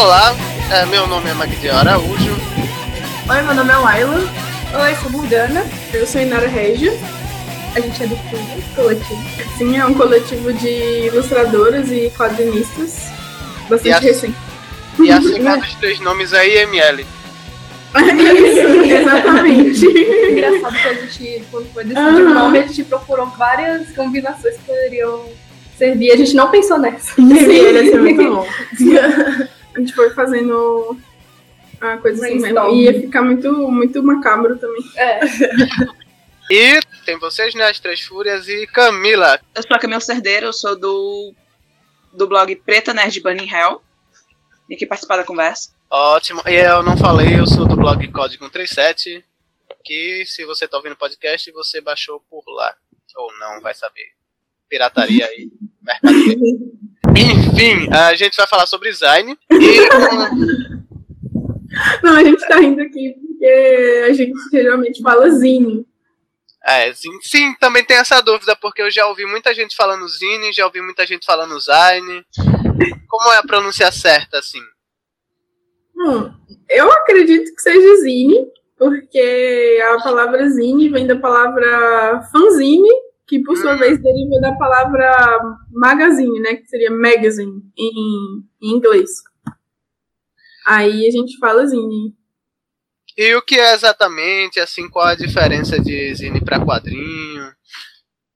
Olá, é, meu nome é Magdi Araújo. Oi, meu nome é Laila. Oi, sou Morgana. Eu sou Inara Regia. A gente é do Coletivo. Sim, é um coletivo de ilustradoras e quadrinistas. Bastante E a- recente. E assim dos três nomes aí, ML. Isso, exatamente. Engraçado que a gente, quando foi decidir o nome, a gente procurou várias combinações que poderiam servir. A gente não pensou nessa. Sim, ia ser muito bom. A gente foi fazendo a coisa assim mesmo. E ia ficar muito, muito macabro também. É. E tem vocês, né? As Três Fúrias e Camila. Eu sou a Camila Cerdeira, eu sou do, do blog Preta Nerd Bunny Hell. Vim aqui participar da conversa. Ótimo. E eu não falei, eu sou do blog Código 137. Que se você tá ouvindo o podcast, você baixou por lá. Ou não, vai saber. Pirataria aí, mercadoria. Enfim, a gente vai falar sobre design. E Não, a gente tá rindo aqui porque a gente geralmente fala zine. É, sim, sim, também tem essa dúvida, porque eu já ouvi muita gente falando Zine, já ouvi muita gente falando Zine. Como é a pronúncia certa, assim? Hum, eu acredito que seja zine, porque a palavra zine vem da palavra fanzine, que por sua vez deriva da palavra magazine, né? Que seria magazine em, em inglês. Aí a gente fala zine. E o que é exatamente, assim, qual a diferença de Zine para quadrinho?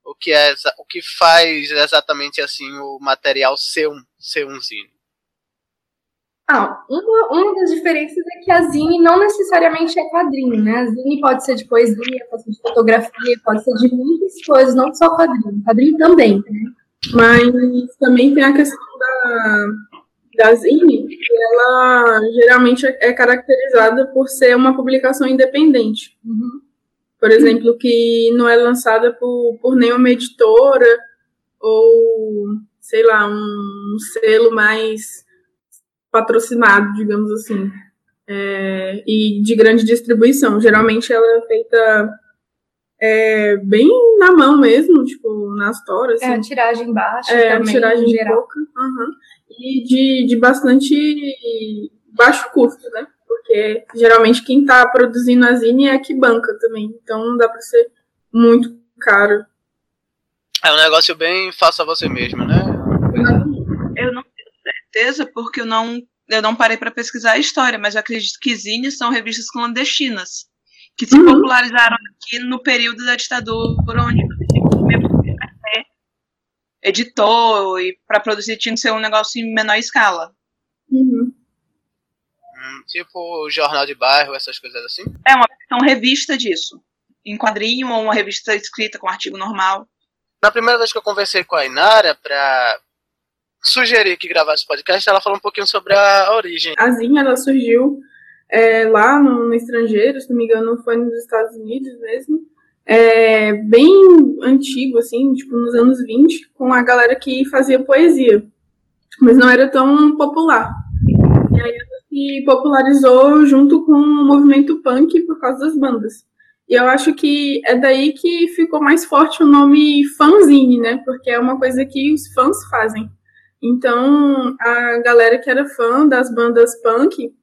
O que, é, o que faz exatamente, assim, o material ser um, ser um Zine? Ah, uma, uma das diferenças é que a Zine não necessariamente é quadrinho, né? A Zine pode ser de poesia, pode ser de fotografia, pode ser de muitas coisas, não só quadrinho. Quadrinho também, né? Mas também tem a questão da, da Zine, que ela geralmente é caracterizada por ser uma publicação independente. Por exemplo, que não é lançada por, por nenhuma editora ou, sei lá, um selo mais patrocinado, digamos assim. É, e de grande distribuição. Geralmente ela é feita é, bem na mão mesmo, tipo, nas toras. É assim. a tiragem baixa É, também, tiragem geral. pouca. E de, de bastante baixo custo, né? Porque geralmente quem tá produzindo a Zine é que banca também. Então não dá pra ser muito caro. É um negócio bem faça você mesmo, né? Tenho certeza porque eu não, eu não parei para pesquisar a história, mas eu acredito que zines são revistas clandestinas que se Uhum. popularizaram aqui no período da ditadura, onde você tinha que mesmo ser editor e para produzir tinha que ser um negócio em menor escala. Uhum. Hum, tipo jornal de bairro, essas coisas assim. É uma versão revista disso, em quadrinho ou uma revista escrita com artigo normal. Na primeira vez que eu conversei com a Inara pra sugerir que gravasse podcast, ela falou um pouquinho sobre a origem. A Zine, ela surgiu é, lá no, no estrangeiro, se não me engano, foi nos Estados Unidos mesmo. É, bem antigo, assim, tipo, nos anos 20, com a galera que fazia poesia. Mas não era tão popular. E aí ela se popularizou junto com o movimento punk por causa das bandas. E eu acho que é daí que ficou mais forte o nome fanzine, né? Porque é uma coisa que os fãs fazem. Então, a galera que era fã das bandas punk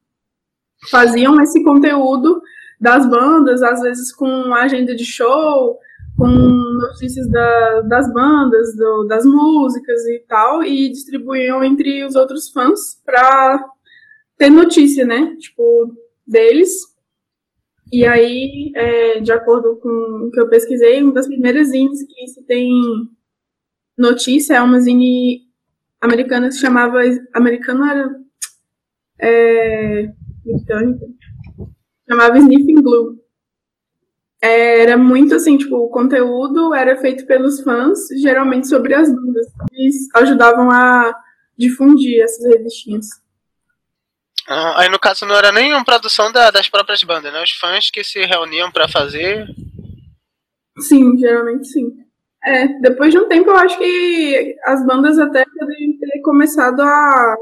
faziam esse conteúdo das bandas, às vezes com agenda de show, com notícias da- das bandas, do- das músicas e tal, e distribuíam entre os outros fãs para ter notícia, né? Tipo, deles. E aí, é, de acordo com o que eu pesquisei, uma das primeiras zines que se tem notícia é uma zine americana se chamava. Americana era. É, britânica. Chamava Sniffing Glue. É, Era muito assim, tipo, o conteúdo era feito pelos fãs, geralmente sobre as bandas. Eles ajudavam a difundir essas revistinhas. Ah, aí no caso não era nenhuma produção da- das próprias bandas, né? Os fãs que se reuniam pra fazer. Sim, geralmente sim. É, depois de um tempo eu acho que as bandas até poderiam ter começado a,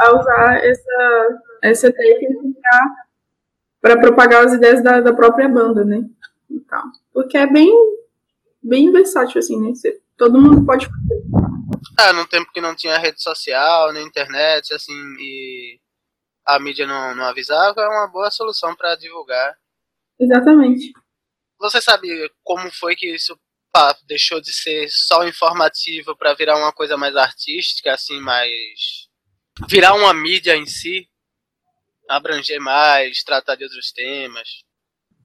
a usar essa, essa técnica para propagar as ideias da, da própria banda, né? E tal. Porque é bem, bem versátil, assim, né? Você- todo mundo pode fazer. Ah, num tempo que não tinha rede social, nem internet, assim, e a mídia não, não avisava, é uma boa solução para divulgar. Exatamente. Você sabe como foi que isso deixou de ser só informativo para virar uma coisa mais artística, assim, mais. virar uma mídia em si? Abranger mais, tratar de outros temas?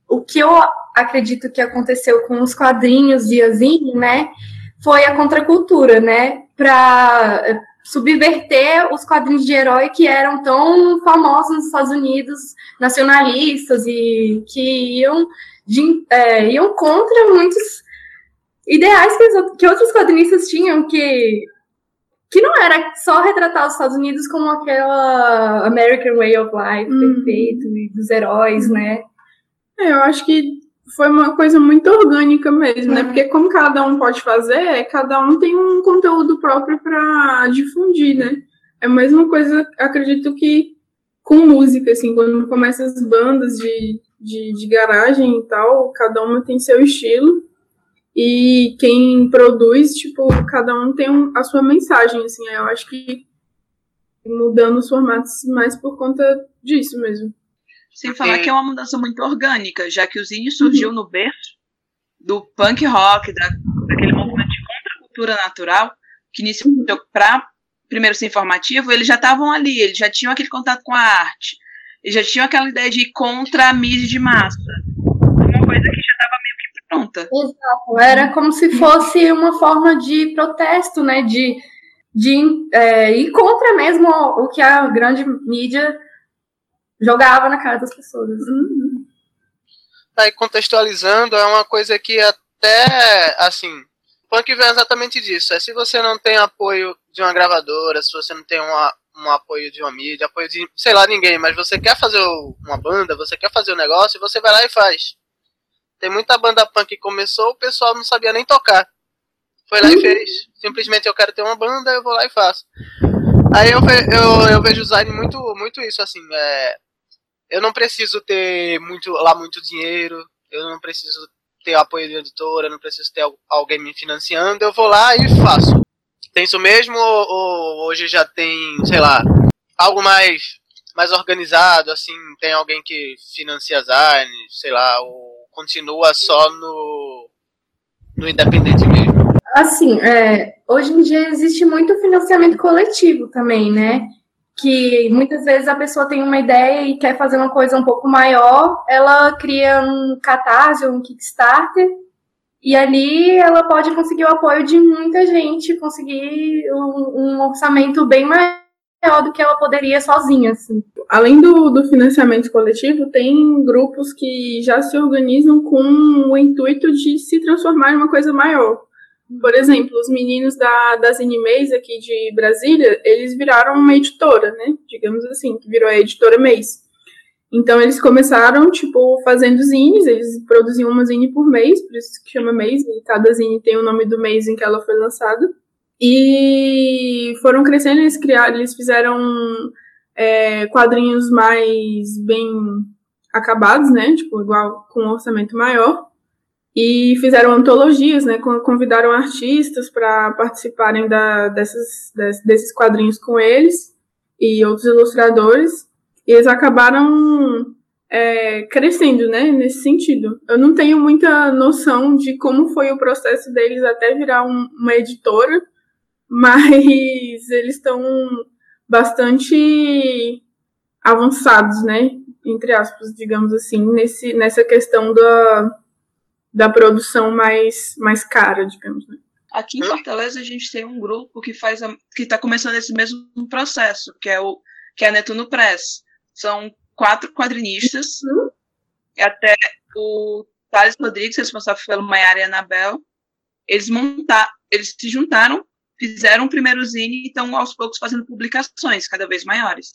O que eu acredito que aconteceu com os quadrinhos de Yazine, né, foi a contracultura, né, para subverter os quadrinhos de herói que eram tão famosos nos Estados Unidos, nacionalistas e que iam, de, é, iam contra muitos ideais que, que outros quadrinistas tinham, que, que não era só retratar os Estados Unidos como aquela American Way of Life hum. perfeito, e dos heróis, né? É, eu acho que foi uma coisa muito orgânica mesmo, né? Uhum. Porque como cada um pode fazer, cada um tem um conteúdo próprio para difundir, né? É a mesma coisa, acredito que com música, assim, quando começa as bandas de, de, de garagem e tal, cada uma tem seu estilo. E quem produz, tipo, cada um tem um, a sua mensagem, assim. Eu acho que mudando os formatos mais por conta disso mesmo. Sem falar que é uma mudança muito orgânica, já que o Zine surgiu uhum. no berço do punk rock, da, daquele movimento de contracultura natural, que iniciou uhum. para primeiro ser informativo, eles já estavam ali, eles já tinham aquele contato com a arte, eles já tinham aquela ideia de ir contra a mídia de massa. Uma coisa que já estava pronta. Exato, era como se fosse uma forma de protesto, né? De, de é, ir contra mesmo o que a grande mídia jogava na cara das pessoas. Uhum. Aí contextualizando, é uma coisa que até assim, punk vem exatamente disso. É se você não tem apoio de uma gravadora, se você não tem uma, um apoio de uma mídia, apoio de, sei lá, ninguém, mas você quer fazer uma banda, você quer fazer um negócio, você vai lá e faz. Tem muita banda punk que começou, o pessoal não sabia nem tocar. Foi lá e uhum. fez. Simplesmente eu quero ter uma banda, eu vou lá e faço. Aí eu, eu, eu vejo o Zayn muito, muito isso, assim, é, eu não preciso ter muito lá muito dinheiro, eu não preciso ter apoio de editora, eu não preciso ter alguém me financiando, eu vou lá e faço. Tem isso mesmo ou, ou hoje já tem, sei lá, algo mais mais organizado, assim, tem alguém que financia artes, sei lá, ou continua só no no independente mesmo? Assim, é, hoje em dia existe muito financiamento coletivo também, né? que muitas vezes a pessoa tem uma ideia e quer fazer uma coisa um pouco maior, ela cria um catarse, um Kickstarter, e ali ela pode conseguir o apoio de muita gente, conseguir um, um orçamento bem maior do que ela poderia sozinha. Assim. Além do, do financiamento coletivo, tem grupos que já se organizam com o intuito de se transformar em uma coisa maior. Por exemplo, os meninos da, das animes aqui de Brasília, eles viraram uma editora, né? Digamos assim, que virou a editora mês. Então eles começaram, tipo, fazendo zines, eles produziam uma zine por mês, por isso que chama mês, e cada zine tem o nome do mês em que ela foi lançada. E foram crescendo, eles criaram, eles fizeram é, quadrinhos mais bem acabados, né? Tipo, igual com um orçamento maior e fizeram antologias, né? Convidaram artistas para participarem da, dessas, desses quadrinhos com eles e outros ilustradores. E eles acabaram é, crescendo, né? Nesse sentido. Eu não tenho muita noção de como foi o processo deles até virar um, uma editora, mas eles estão bastante avançados, né? Entre aspas, digamos assim, nesse, nessa questão da da produção mais, mais cara, digamos. Né? Aqui em Fortaleza a gente tem um grupo que faz a, que está começando esse mesmo processo, que é o que é a Netuno Press. São quatro quadrinistas, uhum. até o Thales Rodrigues, responsável pelo Maiara e Anabel, eles montar, eles se juntaram, fizeram o primeiro zine e estão aos poucos fazendo publicações cada vez maiores.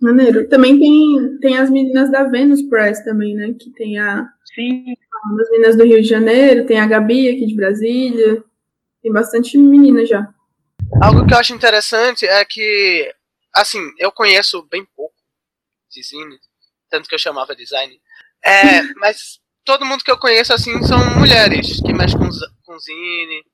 Maneiro. Também tem, tem as meninas da Venus Press também, né? Que tem a. Sim. As meninas do Rio de Janeiro, tem a Gabi aqui de Brasília. Tem bastante menina já. Algo que eu acho interessante é que, assim, eu conheço bem pouco de zine, tanto que eu chamava design. É, mas todo mundo que eu conheço, assim, são mulheres que mexem com, com zine.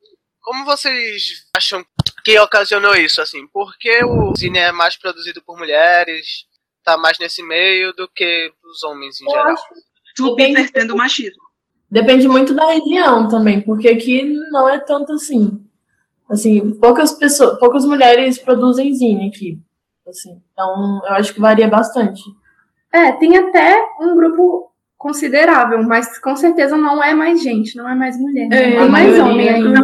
Como vocês acham que ocasionou isso, assim? Por que o zine é mais produzido por mulheres? tá mais nesse meio do que os homens em Eu geral. acho Subvertendo o machismo. Depende muito da região também, porque aqui não é tanto assim. Assim, poucas pessoas, poucas mulheres produzem zine aqui. Assim, então, eu acho que varia bastante. É, tem até um grupo considerável, mas com certeza não é mais gente, não é mais mulher. É, tem a mais homem ainda.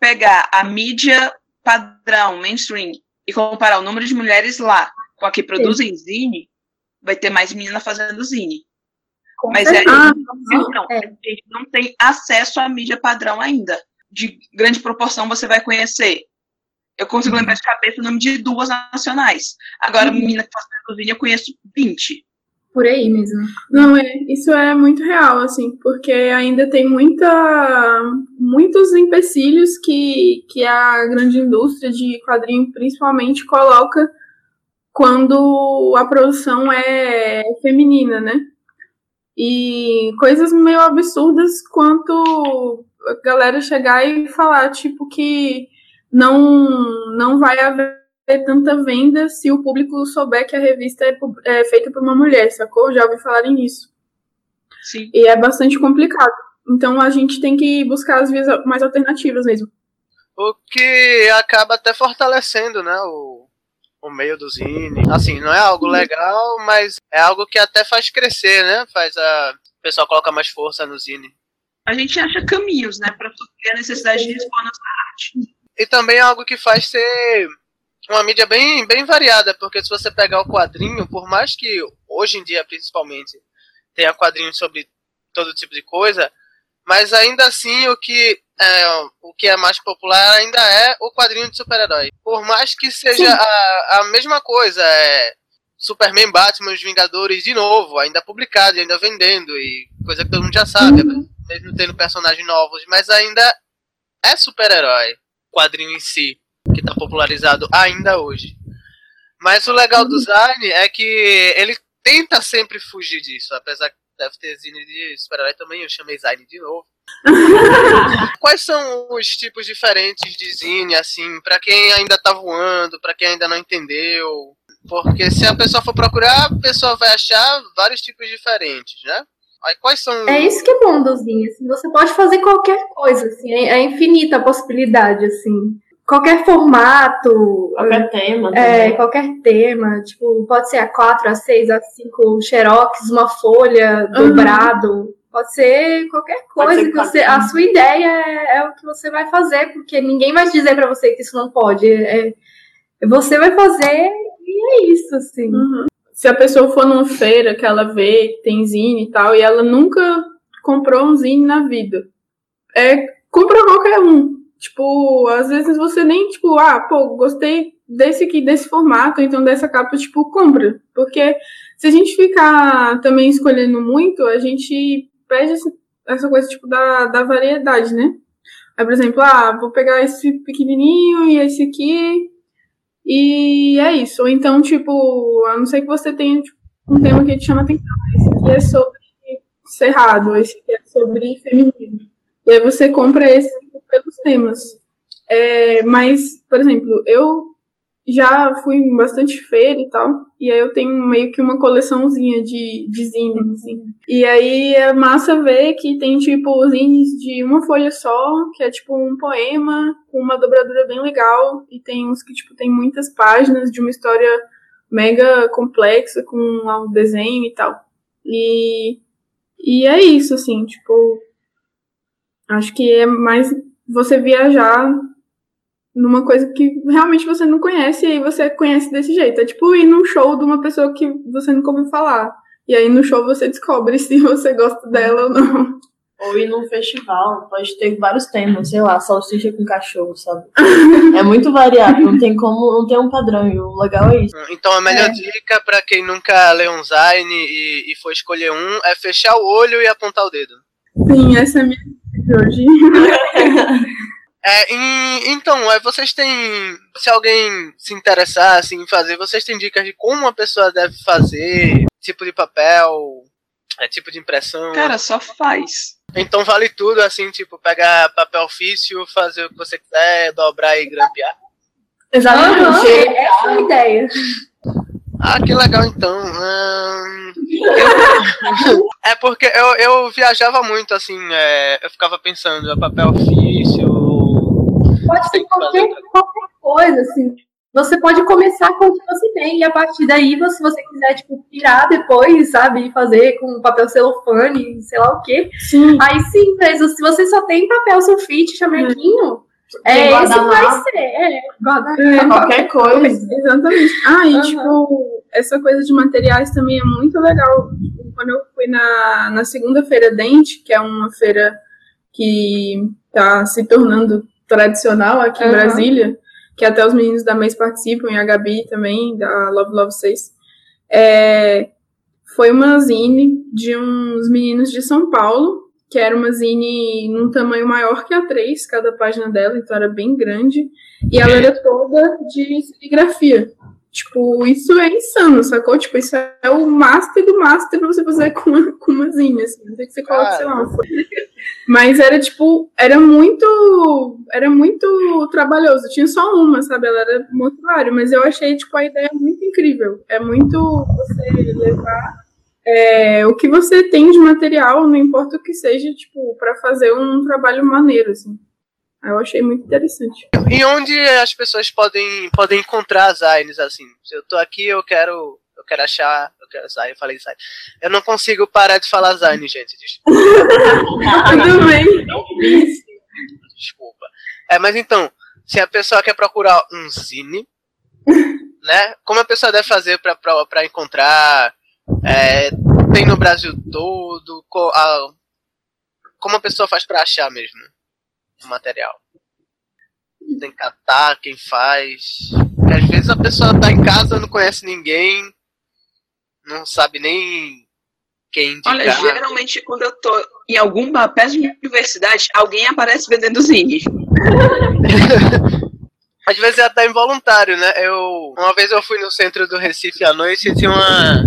Pegar a mídia padrão, mainstream, e comparar o número de mulheres lá com a que produzem zine, vai ter mais menina fazendo zine. Com Mas é. Ah, não, é. a gente não tem acesso à mídia padrão ainda. De grande proporção você vai conhecer. Eu consigo lembrar de cabeça o nome de duas nacionais. Agora, Uhum. menina que faz cozinha, eu conheço 20. Por aí mesmo. Não, é, isso é muito real, assim, porque ainda tem muita, muitos empecilhos que, que a grande indústria de quadrinho principalmente coloca quando a produção é feminina, né? E coisas meio absurdas quanto a galera chegar e falar, tipo, que não, não vai haver tanta venda se o público souber que a revista é, é feita por uma mulher, sacou? Já ouvi falarem nisso. Sim. E é bastante complicado. Então a gente tem que buscar as vias mais alternativas mesmo. O que acaba até fortalecendo, né, o, o meio do zine. Assim, não é algo legal, mas é algo que até faz crescer, né? Faz a o pessoal coloca mais força no zine. A gente acha caminhos, né, para suprir a necessidade de expor nossa arte. E também é algo que faz ser uma mídia bem, bem variada, porque se você pegar o quadrinho, por mais que hoje em dia, principalmente, tenha quadrinhos sobre todo tipo de coisa, mas ainda assim o que é, o que é mais popular ainda é o quadrinho de super-herói. Por mais que seja a, a mesma coisa, é Superman, Batman, os Vingadores de novo, ainda publicado, e ainda vendendo, e coisa que todo mundo já sabe, mesmo tendo personagens novos, mas ainda é super-herói, quadrinho em si, que está popularizado ainda hoje. Mas o legal do Zine é que ele tenta sempre fugir disso, apesar que deve ter zine de super-herói também, eu chamei Zine de novo. Quais são os tipos diferentes de zine, assim, pra quem ainda tá voando, pra quem ainda não entendeu? Porque se a pessoa for procurar, a pessoa vai achar vários tipos diferentes, né? Aí quais são. É isso que é bom do Zine, assim, você pode fazer qualquer coisa, assim, é, é infinita a possibilidade, assim. Qualquer formato, Qualquer tema. é, também. qualquer tema, tipo, pode ser A4, A6, A5, xerox, uma folha, Uhum. dobrado, pode ser qualquer coisa ser que você, a sua ideia é, é o que você vai fazer, porque ninguém vai dizer pra você que isso não pode, é, você vai fazer e é isso, assim. Uhum. Se a pessoa for numa feira que ela vê tem zine e tal, e ela nunca comprou um zine na vida, é, compra qualquer um. Tipo, às vezes você nem, tipo, ah, pô, gostei desse aqui, desse formato, então dessa capa, tipo, compra. Porque se a gente ficar também escolhendo muito, a gente perde essa- coisa, tipo, da, da variedade, né? Aí, por exemplo, ah, vou pegar esse pequenininho e esse aqui, e é isso. Ou então, tipo, a não ser que você tenha tipo, um tema que te chama atenção. Esse aqui é sobre cerrado, esse aqui é sobre feminismo. E aí você compra esse pelos temas. É, mas, por exemplo, eu já fui em bastante feira e tal, e aí eu tenho meio que uma coleçãozinha de, de zines, assim. E aí é massa ver que tem, tipo, zines de uma folha só, que é tipo um poema, com uma dobradura bem legal, e tem uns que, tipo, tem muitas páginas de uma história mega complexa, com um desenho e tal. E, e é isso, assim, tipo, acho que é mais você viajar numa coisa que realmente você não conhece e aí você conhece desse jeito. É tipo ir num show de uma pessoa que você nunca ouviu falar. E aí no show você descobre se você gosta dela ou não. Ou ir num festival, pode ter vários temas, sei lá, salsicha com cachorro, sabe? É muito variado, não tem como, não tem um padrão, e o legal é isso. Então a melhor É. dica pra quem nunca leu um Zine e, e for escolher um é fechar o olho e apontar o dedo. Sim, essa é a minha hoje. É, e- então, é, vocês têm. Se alguém se interessar assim, em fazer, vocês têm dicas de como uma pessoa deve fazer, tipo de papel, é, tipo de impressão. Cara, só faz. Então vale tudo, assim, tipo, pegar papel ofício, fazer o que você quiser, dobrar e grampear. Exatamente. É- essa é a ideia. Ah, que legal então. Hum, eu- é porque eu, eu viajava muito, assim, é, eu ficava pensando, é papel ofício. Pode ser qualquer, qualquer coisa, assim. Você pode começar com o que você tem, e a partir daí, você- se você quiser, tipo, pirar depois, sabe? E fazer com papel celofane, sei lá o quê. Sim. Aí sim, mas se você só tem papel sulfite, chamequinho, é esse vai ser. É, É, Qualquer coisa. Exatamente. Ah, e Aham. tipo, essa coisa de materiais também é muito legal. Quando eu fui na, na segunda feira Dente, que é uma feira que tá se tornando tradicional aqui em Aham. Brasília, que até os meninos da mês participam, e a Gabi também, da Love Love 6. É, foi uma zine de uns meninos de São Paulo, que era uma zine num tamanho maior que a 3, cada página dela, então era bem grande. E ela era toda de serigrafia. Tipo, isso é insano, sacou? Tipo, isso é o master do master pra você fazer com uma, com uma zine, assim. Não sei que você coloca, sei lá, uma. Mas era, tipo, era muito, era muito trabalhoso. Tinha só uma, sabe? Ela era mortuário, mas eu achei, tipo, a ideia muito incrível. É muito você levar é, o que você tem de material, não importa o que seja, tipo, pra fazer um trabalho maneiro, assim. Eu achei muito interessante. E onde as pessoas podem, podem encontrar as Zines, assim? Se eu tô aqui, eu quero. Eu quero achar. Eu quero Zine, eu falei Zine. Eu não consigo parar de falar Zine, gente. Desculpa. Tudo bem. Desculpa. É, mas então, se a pessoa quer procurar um zine, né? Como a pessoa deve fazer pra encontrar? É, tem no Brasil todo? Co- a- como a pessoa faz pra achar mesmo o material? Tem que catar quem faz. Porque às vezes a pessoa tá em casa, não conhece ninguém, não sabe nem quem indicar. Olha, geralmente quando eu tô em algum bar perto de universidade, alguém aparece vendendo zine. Às vezes é até involuntário, né? Eu, uma vez eu fui no centro do Recife à noite e tinha uma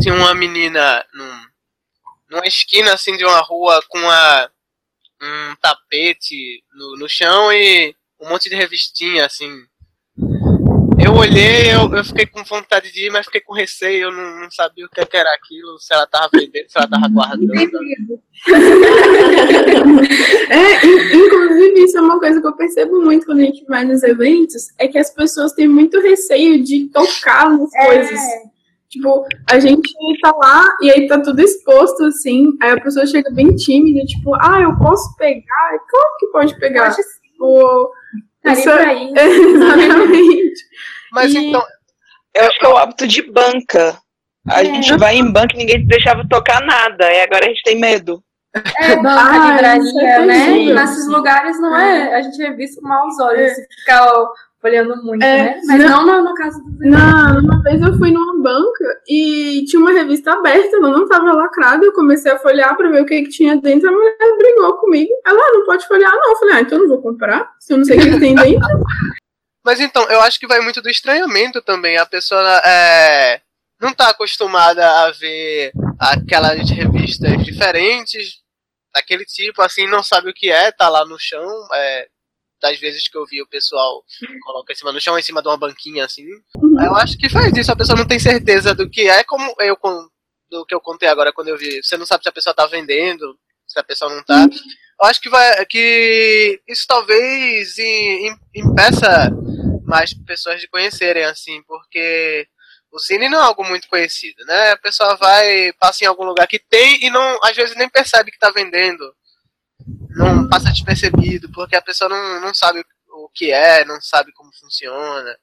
tinha uma menina num, numa esquina assim de uma rua com uma, um tapete no, no chão e um monte de revistinha assim. Eu olhei, eu, eu fiquei com vontade de ir, mas fiquei com receio, eu não, não sabia o que que era aquilo, se ela tava vendendo, se ela tava guardando. É, in- inclusive, isso é uma coisa que eu percebo muito quando a gente vai nos eventos, é que as pessoas têm muito receio de tocar nas coisas. Tipo, a gente tá lá e aí tá tudo exposto, assim, aí a pessoa chega bem tímida, tipo, ah, eu posso pegar? Claro que pode Eu pegar. acho assim, Tipo, isso é- pra isso. exatamente. Mas E- então, Eu acho que é o hábito de banca. A É. gente vai em banca e ninguém deixava tocar nada. E agora a gente tem medo. É, banca, Ah, isso livraria, é né? Nesses lugares não é. A gente é visto com maus olhos se ficar ó, olhando muito, É, né? Mas não, no, no caso do Na, uma vez eu fui numa banca e tinha uma revista aberta, ela não tava lacrada. Eu comecei a folhear pra ver o que, que tinha dentro. A mulher brigou comigo. Ela ah, não pode folhear, não. Eu falei, ah, então eu não vou comprar, se eu não sei o que, que tem dentro. Mas então, eu acho que vai muito do estranhamento também. A pessoa é, não tá acostumada a ver aquelas revistas diferentes, daquele tipo, assim, não sabe o que é, tá lá no chão. É, das vezes que eu vi o pessoal coloca em cima do chão, em cima de uma banquinha, assim. Eu acho que faz isso, a pessoa não tem certeza do que é, como eu do que eu contei agora quando eu vi. Você não sabe se a pessoa tá vendendo, se a pessoa não tá. Eu acho que vai que isso talvez im- im- impeça mais pessoas de conhecerem, assim, porque o cine não é algo muito conhecido, né? A pessoa vai, passa em algum lugar que tem e não, às vezes nem percebe que tá vendendo. Não passa despercebido, porque a pessoa não, não sabe o que é, não sabe como funciona.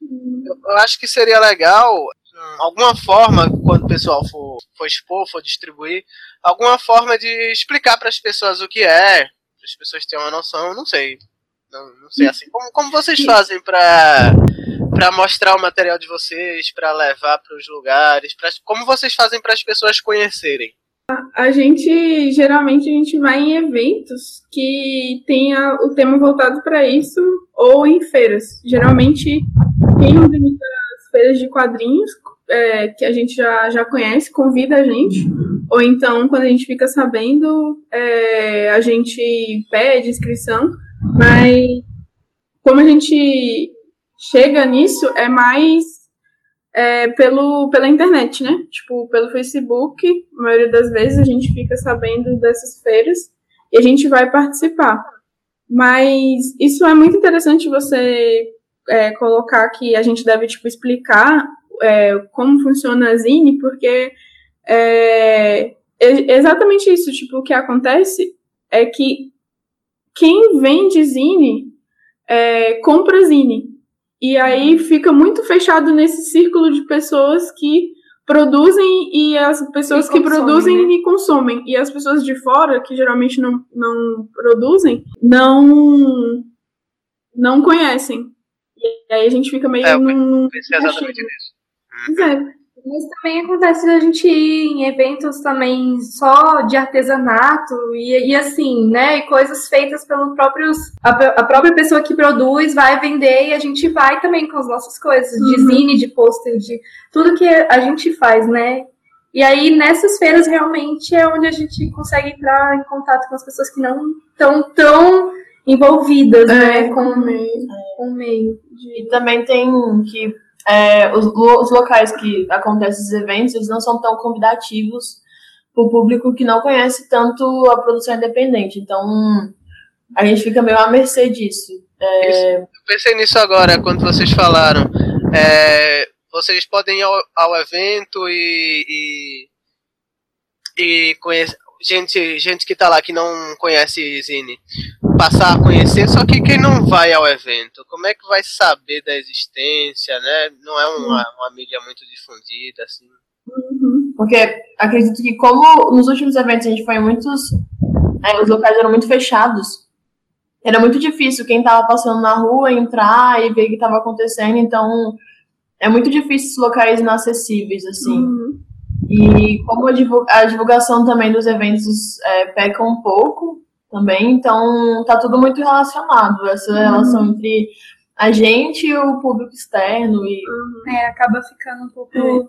Eu, eu acho que seria legal, hum, alguma forma, quando o pessoal for, for expor, for distribuir, alguma forma de explicar para as pessoas o que é, para as pessoas terem uma noção, não sei. Não, não sei assim. Como, como vocês fazem para para mostrar o material de vocês, para levar para os lugares, pra, como vocês fazem para as pessoas conhecerem? A gente, geralmente, a gente vai em eventos que tenha o tema voltado para isso ou em feiras. Geralmente, quem organiza as feiras de quadrinhos, é, que a gente já, já conhece, convida a gente. Ou então, quando a gente fica sabendo, é, a gente pede inscrição. Mas, como a gente chega nisso, é mais é, pelo, pela internet, né? Tipo, pelo Facebook, a maioria das vezes a gente fica sabendo dessas feiras e a gente vai participar. Mas isso é muito interessante você é, colocar que a gente deve, tipo, explicar é, como funciona a Zine, porque é, é exatamente isso, tipo, o que acontece é que quem vende Zine é, compra Zine. E aí fica muito fechado nesse círculo de pessoas que produzem e as pessoas que produzem né? e consomem. E as pessoas de fora, que geralmente não, não produzem, não não conhecem. E aí a gente fica meio é, num. É exatamente isso. Pois é. Mas também acontece a gente ir em eventos também só de artesanato e, e assim, né? E coisas feitas pelos próprios. A, a, própria pessoa que produz vai vender e a gente vai também com as nossas coisas, uhum. de zine, de pôster, de tudo que a gente faz, né? E aí, nessas feiras, realmente é onde a gente consegue entrar em contato com as pessoas que não estão tão envolvidas, é, né? Com o meio. Com o meio. E também tem que é, os, os, locais que acontecem esses eventos, eles não são tão convidativos para o público que não conhece tanto a produção independente. Então, a gente fica meio à mercê disso. É... Eu pensei nisso agora, quando vocês falaram. É, vocês podem ir ao, ao evento e, e, e conhecer, gente, gente que está lá que não conhece Zine passar a conhecer, só que quem não vai ao evento, como é que vai saber da existência, né? Não é uma, uma mídia muito difundida, assim. Uhum. Porque acredito que como nos últimos eventos a gente foi em muitos. É, os locais eram muito fechados. Era muito difícil quem estava passando na rua entrar e ver o que estava acontecendo, então é muito difícil esses locais inacessíveis, assim. Uhum. E como a divulgação também dos eventos é, peca um pouco, também, então tá tudo muito relacionado, essa uhum. relação entre a gente e o público externo e uhum. é, acaba ficando um pouco é.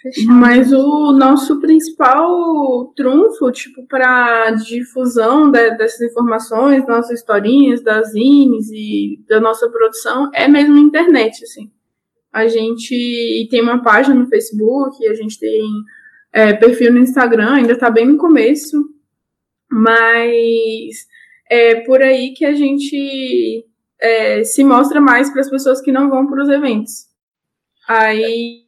fechado. Mas o nosso principal trunfo, tipo, para difusão de, dessas informações, nossas historinhas, das zines e da nossa produção é mesmo a internet, assim. A gente tem uma página no Facebook, a gente tem é, perfil no Instagram, ainda tá bem no começo, mas é por aí que a gente é, se mostra mais para as pessoas que não vão para os eventos. Aí,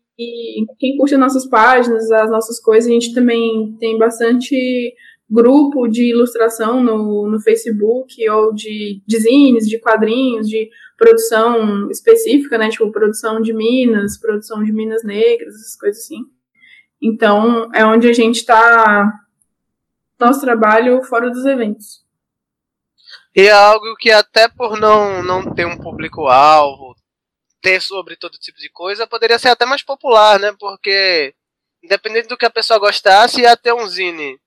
quem curte as nossas páginas, as nossas coisas, a gente também tem bastante grupo de ilustração no, no Facebook, ou de designs, de quadrinhos, de produção específica, né? Tipo, produção de minas, produção de minas negras, essas coisas assim. Então, é onde a gente está nosso trabalho fora dos eventos. E é algo que até por não, não ter um público-alvo, ter sobre todo tipo de coisa, poderia ser até mais popular, né? Porque, independente do que a pessoa gostasse, ia ter um zine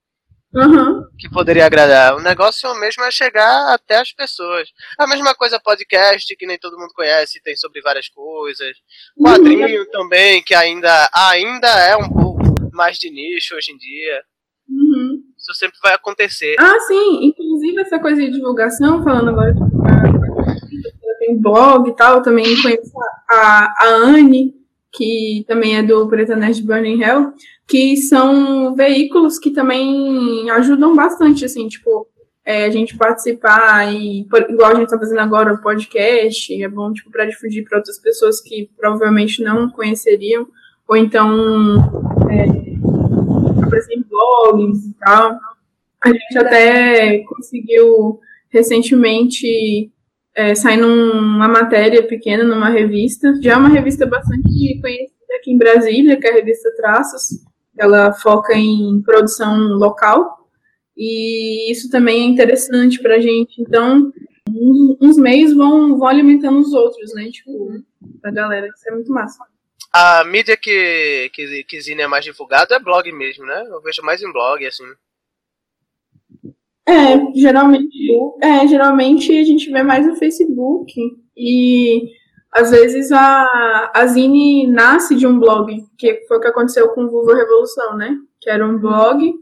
uhum. que poderia agradar. O negócio mesmo é chegar até as pessoas. A mesma coisa podcast, que nem todo mundo conhece, tem sobre várias coisas. Quadrinho uhum. também, que ainda, ainda é um pouco mais de nicho hoje em dia. Uhum. Isso sempre vai acontecer. Ah, sim. Inclusive essa coisa de divulgação, falando agora tem blog e tal, também conheço a, a Anne, que também é do Preta Nerd Burning Hell, que são veículos que também ajudam bastante, assim, tipo, é, a gente participar e, igual a gente tá fazendo agora, o podcast, é bom, tipo, para difundir para outras pessoas que provavelmente não conheceriam, ou então é, aparecer blogs e tal. A gente até conseguiu recentemente é, sair numa matéria pequena numa revista. Já é uma revista bastante conhecida aqui em Brasília, que é a revista Traços. Ela foca em produção local. E isso também é interessante para a gente. Então, uns meios vão, vão alimentando os outros, né? Tipo, a galera. Isso é muito massa a mídia que, que, que Zine é mais divulgado é blog mesmo, né? Eu vejo mais em blog, assim. É, geralmente, é, geralmente a gente vê mais no Facebook. E às vezes a, a Zine nasce de um blog, que foi o que aconteceu com o Vulva Revolução, né? Que era um blog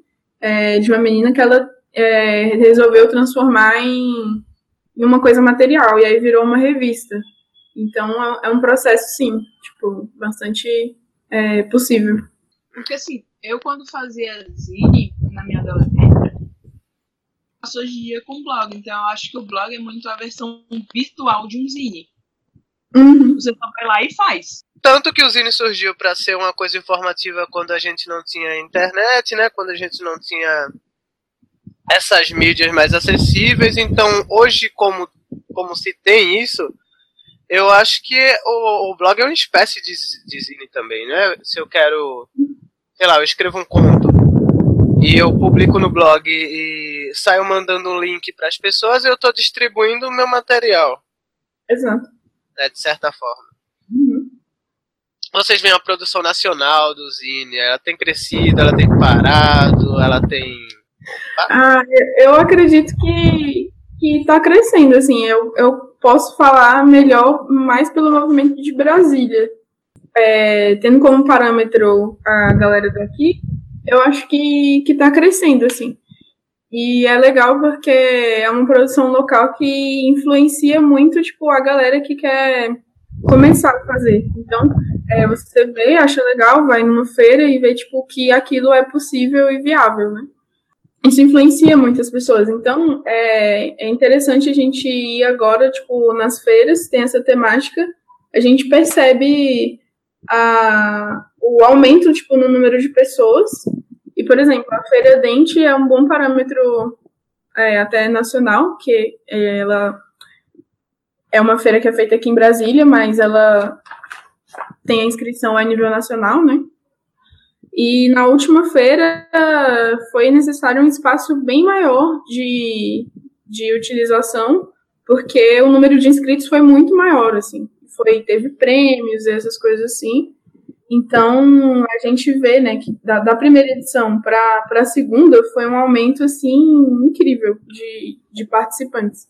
é, de uma menina que ela é, resolveu transformar em, em uma coisa material, e aí virou uma revista. Então é, é um processo, sim, tipo, bastante é, possível. Porque assim, eu quando fazia zine na minha adolescência, passo hoje em dia com blog. Então eu acho que o blog é muito a versão virtual de um zine. Uhum. Você só vai lá e faz. Tanto que o Zine surgiu para ser uma coisa informativa quando a gente não tinha internet, né? Quando a gente não tinha essas mídias mais acessíveis. Então, hoje, como, como se tem isso, eu acho que o, o blog é uma espécie de, de Zine também, né? Se eu quero, sei lá, eu escrevo um conto e eu publico no blog e saio mandando um link para as pessoas, eu estou distribuindo o meu material, Exato. né, de certa forma. Uhum. Vocês veem a produção nacional do Zine, ela tem crescido, ela tem parado, ela tem. Ah, eu- acredito que, que tá crescendo, assim, eu, eu posso falar melhor mais pelo movimento de Brasília. É, tendo como parâmetro a galera daqui, eu acho que, que tá crescendo, assim. E é legal porque é uma produção local que influencia muito, tipo, a galera que quer começar a fazer. Então, é, você vê, acha legal, vai numa feira e vê, tipo, que aquilo é possível e viável, né? isso influencia muitas pessoas. Então, é, é interessante a gente ir agora, tipo, nas feiras, tem essa temática, a gente percebe a, o aumento, tipo, no número de pessoas. E, por exemplo, a Feira Dente é um bom parâmetro é, até nacional, que é, ela é uma feira que é feita aqui em Brasília, mas ela tem a inscrição a nível nacional, né? E na última feira foi necessário um espaço bem maior de, de utilização, porque o número de inscritos foi muito maior, assim. Foi, teve prêmios e essas coisas assim. Então, a gente vê, né, que da, da primeira edição para a segunda foi um aumento, assim, incrível de, de participantes.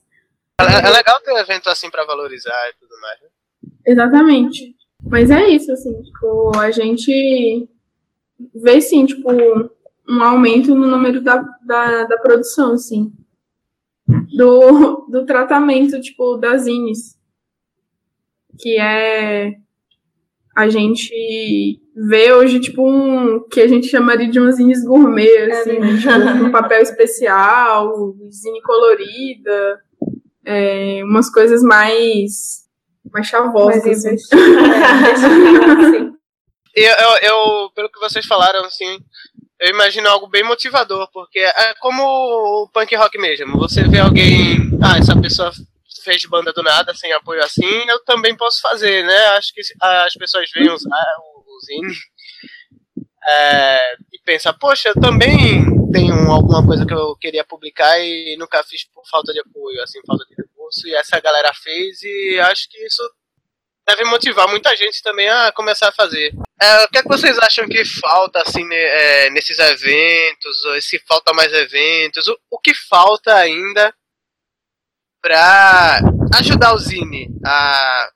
É, é legal ter um evento assim pra valorizar e tudo mais. né? Exatamente. Mas é isso, assim, tipo, a gente vê, sim, tipo, um aumento no número da, da, da produção, assim. Do, do tratamento, tipo, das zines. Que é... A gente vê hoje, tipo, um... Que a gente chamaria de umas zines gourmet, assim, né? Tipo, com papel especial, zine colorida, é, umas coisas mais... Mais chavosas, Mas assim. Sim. E eu, eu, eu, pelo que vocês falaram, assim, eu imagino algo bem motivador, porque é como o punk rock mesmo. Você vê alguém, ah, essa pessoa fez banda do nada, sem apoio assim, eu também posso fazer, né? Acho que as pessoas veem usar o, o Zine é, e pensam, poxa, eu também tenho alguma coisa que eu queria publicar e nunca fiz por falta de apoio, assim, falta de recurso, e essa galera fez e acho que isso deve motivar muita gente também a começar a fazer. É, o que, é que vocês acham que falta assim ne- é, nesses eventos? Ou se falta mais eventos? O, o que falta ainda para ajudar o Zine a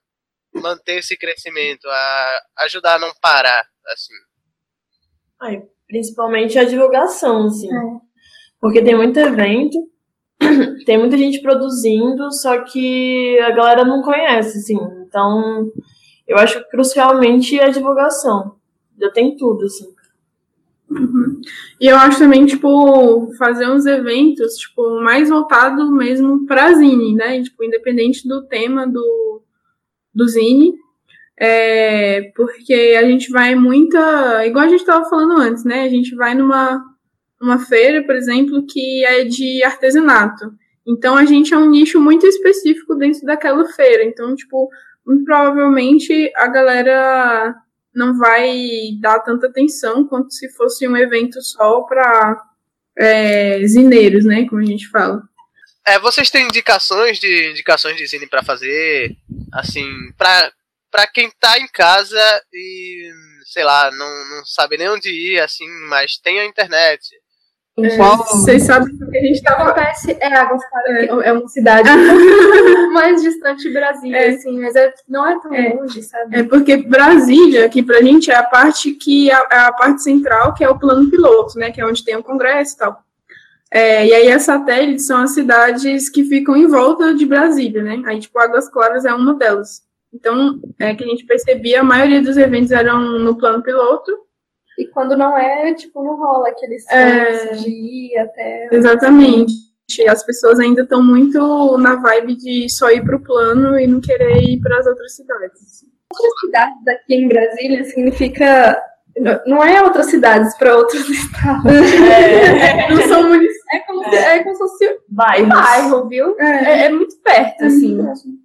manter esse crescimento, a ajudar a não parar, assim? Ai, principalmente a divulgação, assim. Porque tem muito evento, tem muita gente produzindo, só que a galera não conhece, assim. Então, eu acho que crucialmente a divulgação. Já tem tudo, assim. E eu acho também, tipo, fazer uns eventos, tipo, mais voltado mesmo pra Zine, né? Tipo, independente do tema do, do Zine. É, porque a gente vai muita. Igual a gente estava falando antes, né? A gente vai numa, numa feira, por exemplo, que é de artesanato. Então a gente é um nicho muito específico dentro daquela feira. Então, tipo, provavelmente a galera não vai dar tanta atenção quanto se fosse um evento só para é, zineiros, né? Como a gente fala. É, vocês têm indicações de indicações de Zine para fazer, assim, para para quem tá em casa e sei lá, não, não sabe nem onde ir, assim, mas tem a internet. Qual- Vocês sabem o que a gente O que estava acontece é Águas Claras, que é uma cidade mais distante de Brasília, É. assim, mas é, não é tão É. longe, sabe? É porque Brasília, aqui pra gente, é a parte que é a parte central, que é o plano piloto, né? Que é onde tem o Congresso e tal. É, e aí as satélites são as cidades que ficam em volta de Brasília, né? Aí, tipo, Águas Claras é uma delas. Então, é que a gente percebia, a maioria dos eventos eram no plano piloto. E quando não é, tipo, não rola aqueles É. de ir até. Exatamente. As pessoas ainda estão muito na vibe de só ir pro plano e não querer ir para as outras cidades. Outras cidades aqui em Brasília significa. Não é outras cidades para outros estados. Não são municípios. É como, se, é como se fosse um Bairros. bairro, viu? É, É, é muito perto, assim.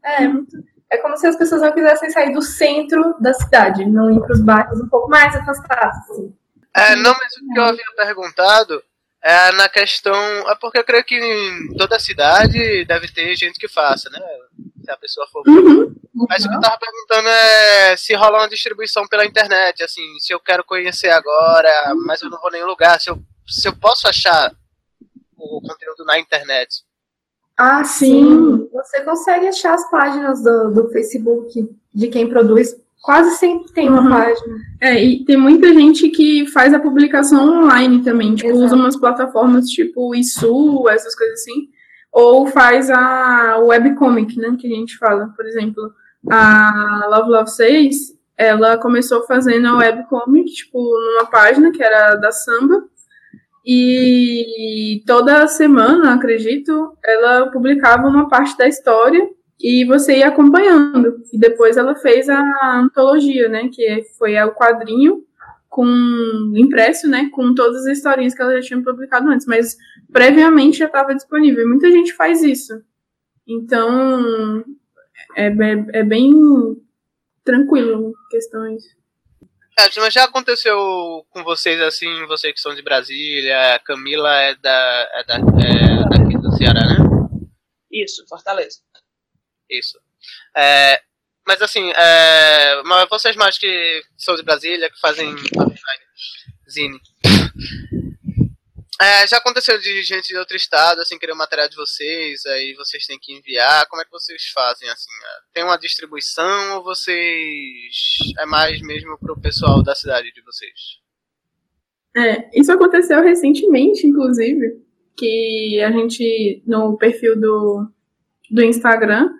É, muito. É como se as pessoas não quisessem sair do centro da cidade, não ir para os bairros um pouco mais afastados. Assim. É, não, mas o que eu havia perguntado é na questão. É porque eu creio que em toda cidade deve ter gente que faça, né? Se a pessoa for. Uhum. Mas o que eu tava perguntando é se rola uma distribuição pela internet, assim, se eu quero conhecer agora, mas eu não vou em nenhum lugar, se eu, se eu posso achar o conteúdo na internet. Ah, sim. Você consegue achar as páginas do, do Facebook de quem produz. Quase sempre tem uma Uhum. página. É, e tem muita gente que faz a publicação online também, tipo, Exato. usa umas plataformas tipo Isu, essas coisas assim, ou faz a webcomic, né, que a gente fala. Por exemplo, a Love Love 6, ela começou fazendo a webcomic, tipo, numa página que era da Samba, e toda semana, acredito, ela publicava uma parte da história e você ia acompanhando. E depois ela fez a antologia, né? Que foi o quadrinho com impresso, né? Com todas as historinhas que ela já tinha publicado antes, mas previamente já estava disponível. Muita gente faz isso. Então é, be- é bem tranquilo questões. Mas já aconteceu com vocês assim, vocês que são de Brasília, a Camila é da é da é daqui do Ceará, né? Isso, Fortaleza. Isso. É, mas assim, é, mas vocês mais que são de Brasília, que fazem zine. É, já aconteceu de gente de outro estado, assim, querer o material de vocês, aí vocês têm que enviar. Como é que vocês fazem, assim? é, Tem uma distribuição ou vocês... É mais mesmo pro pessoal da cidade de vocês? É, isso aconteceu recentemente, inclusive, que a gente, no perfil do, do Instagram,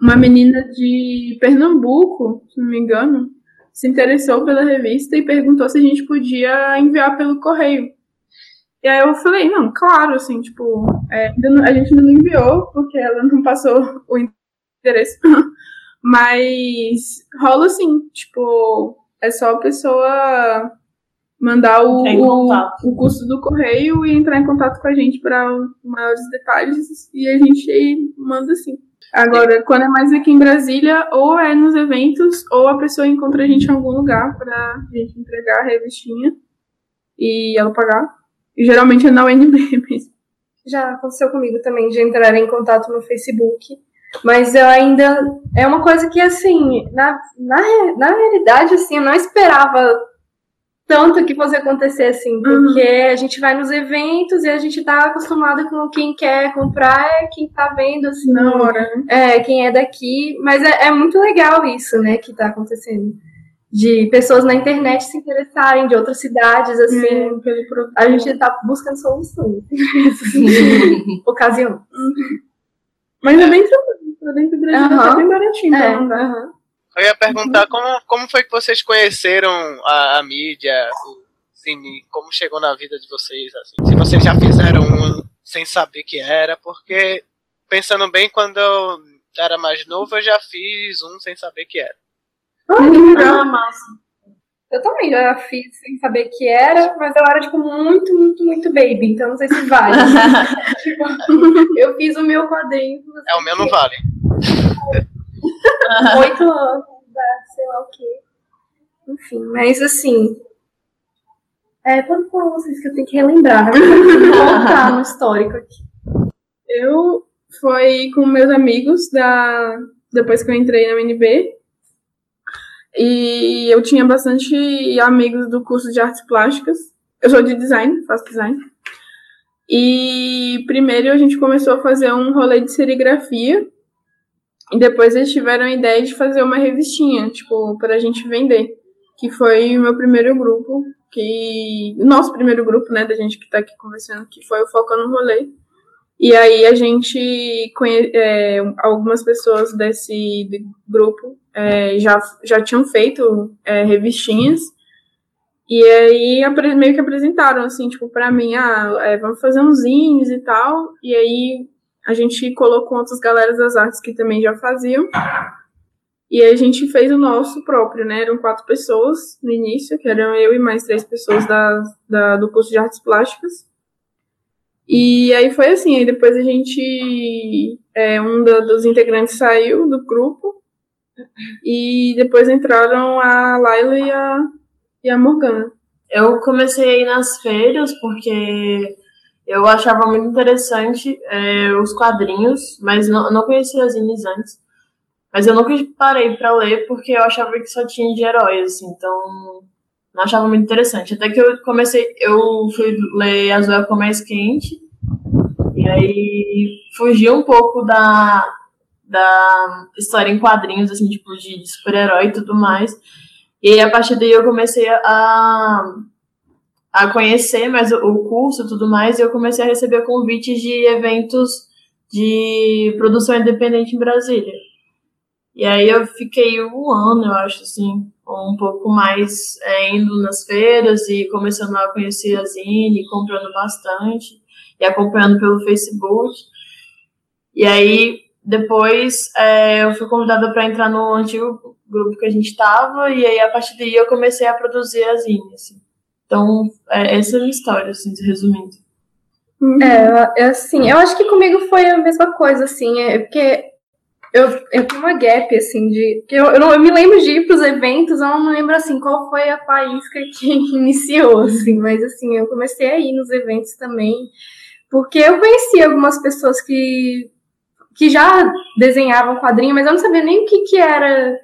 uma menina de Pernambuco, se não me engano, se interessou pela revista e perguntou se a gente podia enviar pelo correio. E aí eu falei, não, claro, assim, tipo, é, a gente ainda não enviou, porque ela não passou o interesse. Mas rola assim, tipo, é só a pessoa mandar o, o, o custo do correio e entrar em contato com a gente para maiores detalhes e a gente manda assim. Agora, quando é mais aqui em Brasília, ou é nos eventos, ou a pessoa encontra a gente em algum lugar pra gente entregar a revistinha e ela pagar. E geralmente é na UNB mesmo. Já aconteceu comigo também de entrar em contato no Facebook. Mas eu ainda. É uma coisa que, assim, na, na, na realidade, assim, eu não esperava tanto que fosse acontecer assim, porque a gente vai nos eventos e a gente tá acostumado com quem quer comprar, é quem tá vendo, assim, Na hora, né? é, quem é daqui. Mas é, é muito legal isso, né, que tá acontecendo. De pessoas na internet se interessarem, de outras cidades, assim. É, pelo produto. A gente tá buscando soluções. Ocasião. Mas é bem tranquilo. Dentro do Brasil Aham. tá bem baratinho É, mandar. aham. Eu ia perguntar como, como foi que vocês conheceram a, a mídia, o Zine, como chegou na vida de vocês, assim. Se vocês já fizeram um sem saber que era, porque pensando bem, quando eu era mais novo, eu já fiz um sem saber que era. Ah. Ah, massa. Eu também já fiz sem saber que era, mas eu era, tipo, muito, muito, muito baby, então não sei se vale. Tipo, eu fiz o meu quadrinho, É, o meu não vale. oito anos, da sei lá o quê. Enfim, mas assim. É, quando foram vocês que eu tenho que relembrar? Vou voltar no histórico aqui. Eu foi com meus amigos da depois que eu entrei na UNB. E eu tinha bastante amigos do curso de artes plásticas. Eu sou de design, faço design. E primeiro a gente começou a fazer um rolê de serigrafia. E depois eles tiveram a ideia de fazer uma revistinha, tipo, pra gente vender. Que foi o meu primeiro grupo, que. Nosso primeiro grupo, né, da gente que tá aqui conversando, que foi o Foca no Rolê. E aí a gente conhe... é, algumas pessoas desse grupo é, já, já tinham feito é, revistinhas. E aí meio que apresentaram, assim, tipo, pra mim, ah, é, vamos fazer uns zines e tal. E aí a gente colocou outras galeras das artes que também já faziam. E a gente fez o nosso próprio, né? Eram quatro pessoas no início, que eram eu e mais três pessoas da, da do curso de artes plásticas. E aí foi assim, aí depois a gente. É, um da, dos integrantes saiu do grupo. E depois entraram a Laila e a, e a Morgana. Eu comecei a ir nas feiras porque eu achava muito interessante é, os quadrinhos, mas não, não conhecia as zines antes. Mas eu nunca parei para ler porque eu achava que só tinha de heróis, assim, então não achava muito interessante. Até que eu comecei, eu fui ler Azul com mais quente, e aí fugi um pouco da, da história em quadrinhos, assim, tipo, de, super-herói e tudo mais. E a partir daí eu comecei a, a conhecer mais o curso e tudo mais, e eu comecei a receber convites de eventos de produção independente em Brasília. E aí eu fiquei um ano, eu acho, assim, um pouco mais é, indo nas feiras e começando a conhecer a Zine, comprando bastante e acompanhando pelo Facebook. E aí depois é, eu fui convidada para entrar no antigo grupo que a gente estava e aí a partir daí eu comecei a produzir a Zine, assim. Então, é, essa é a minha história, assim, resumindo. É, é, assim, eu acho que comigo foi a mesma coisa, assim, é porque eu, eu tenho uma gap, assim, de. Que eu, eu, não, eu me lembro de ir para os eventos, eu não me lembro, assim, qual foi a faísca que iniciou, assim, mas, assim, eu comecei a ir nos eventos também, porque eu conheci algumas pessoas que, que já desenhavam quadrinho, mas eu não sabia nem o que, que era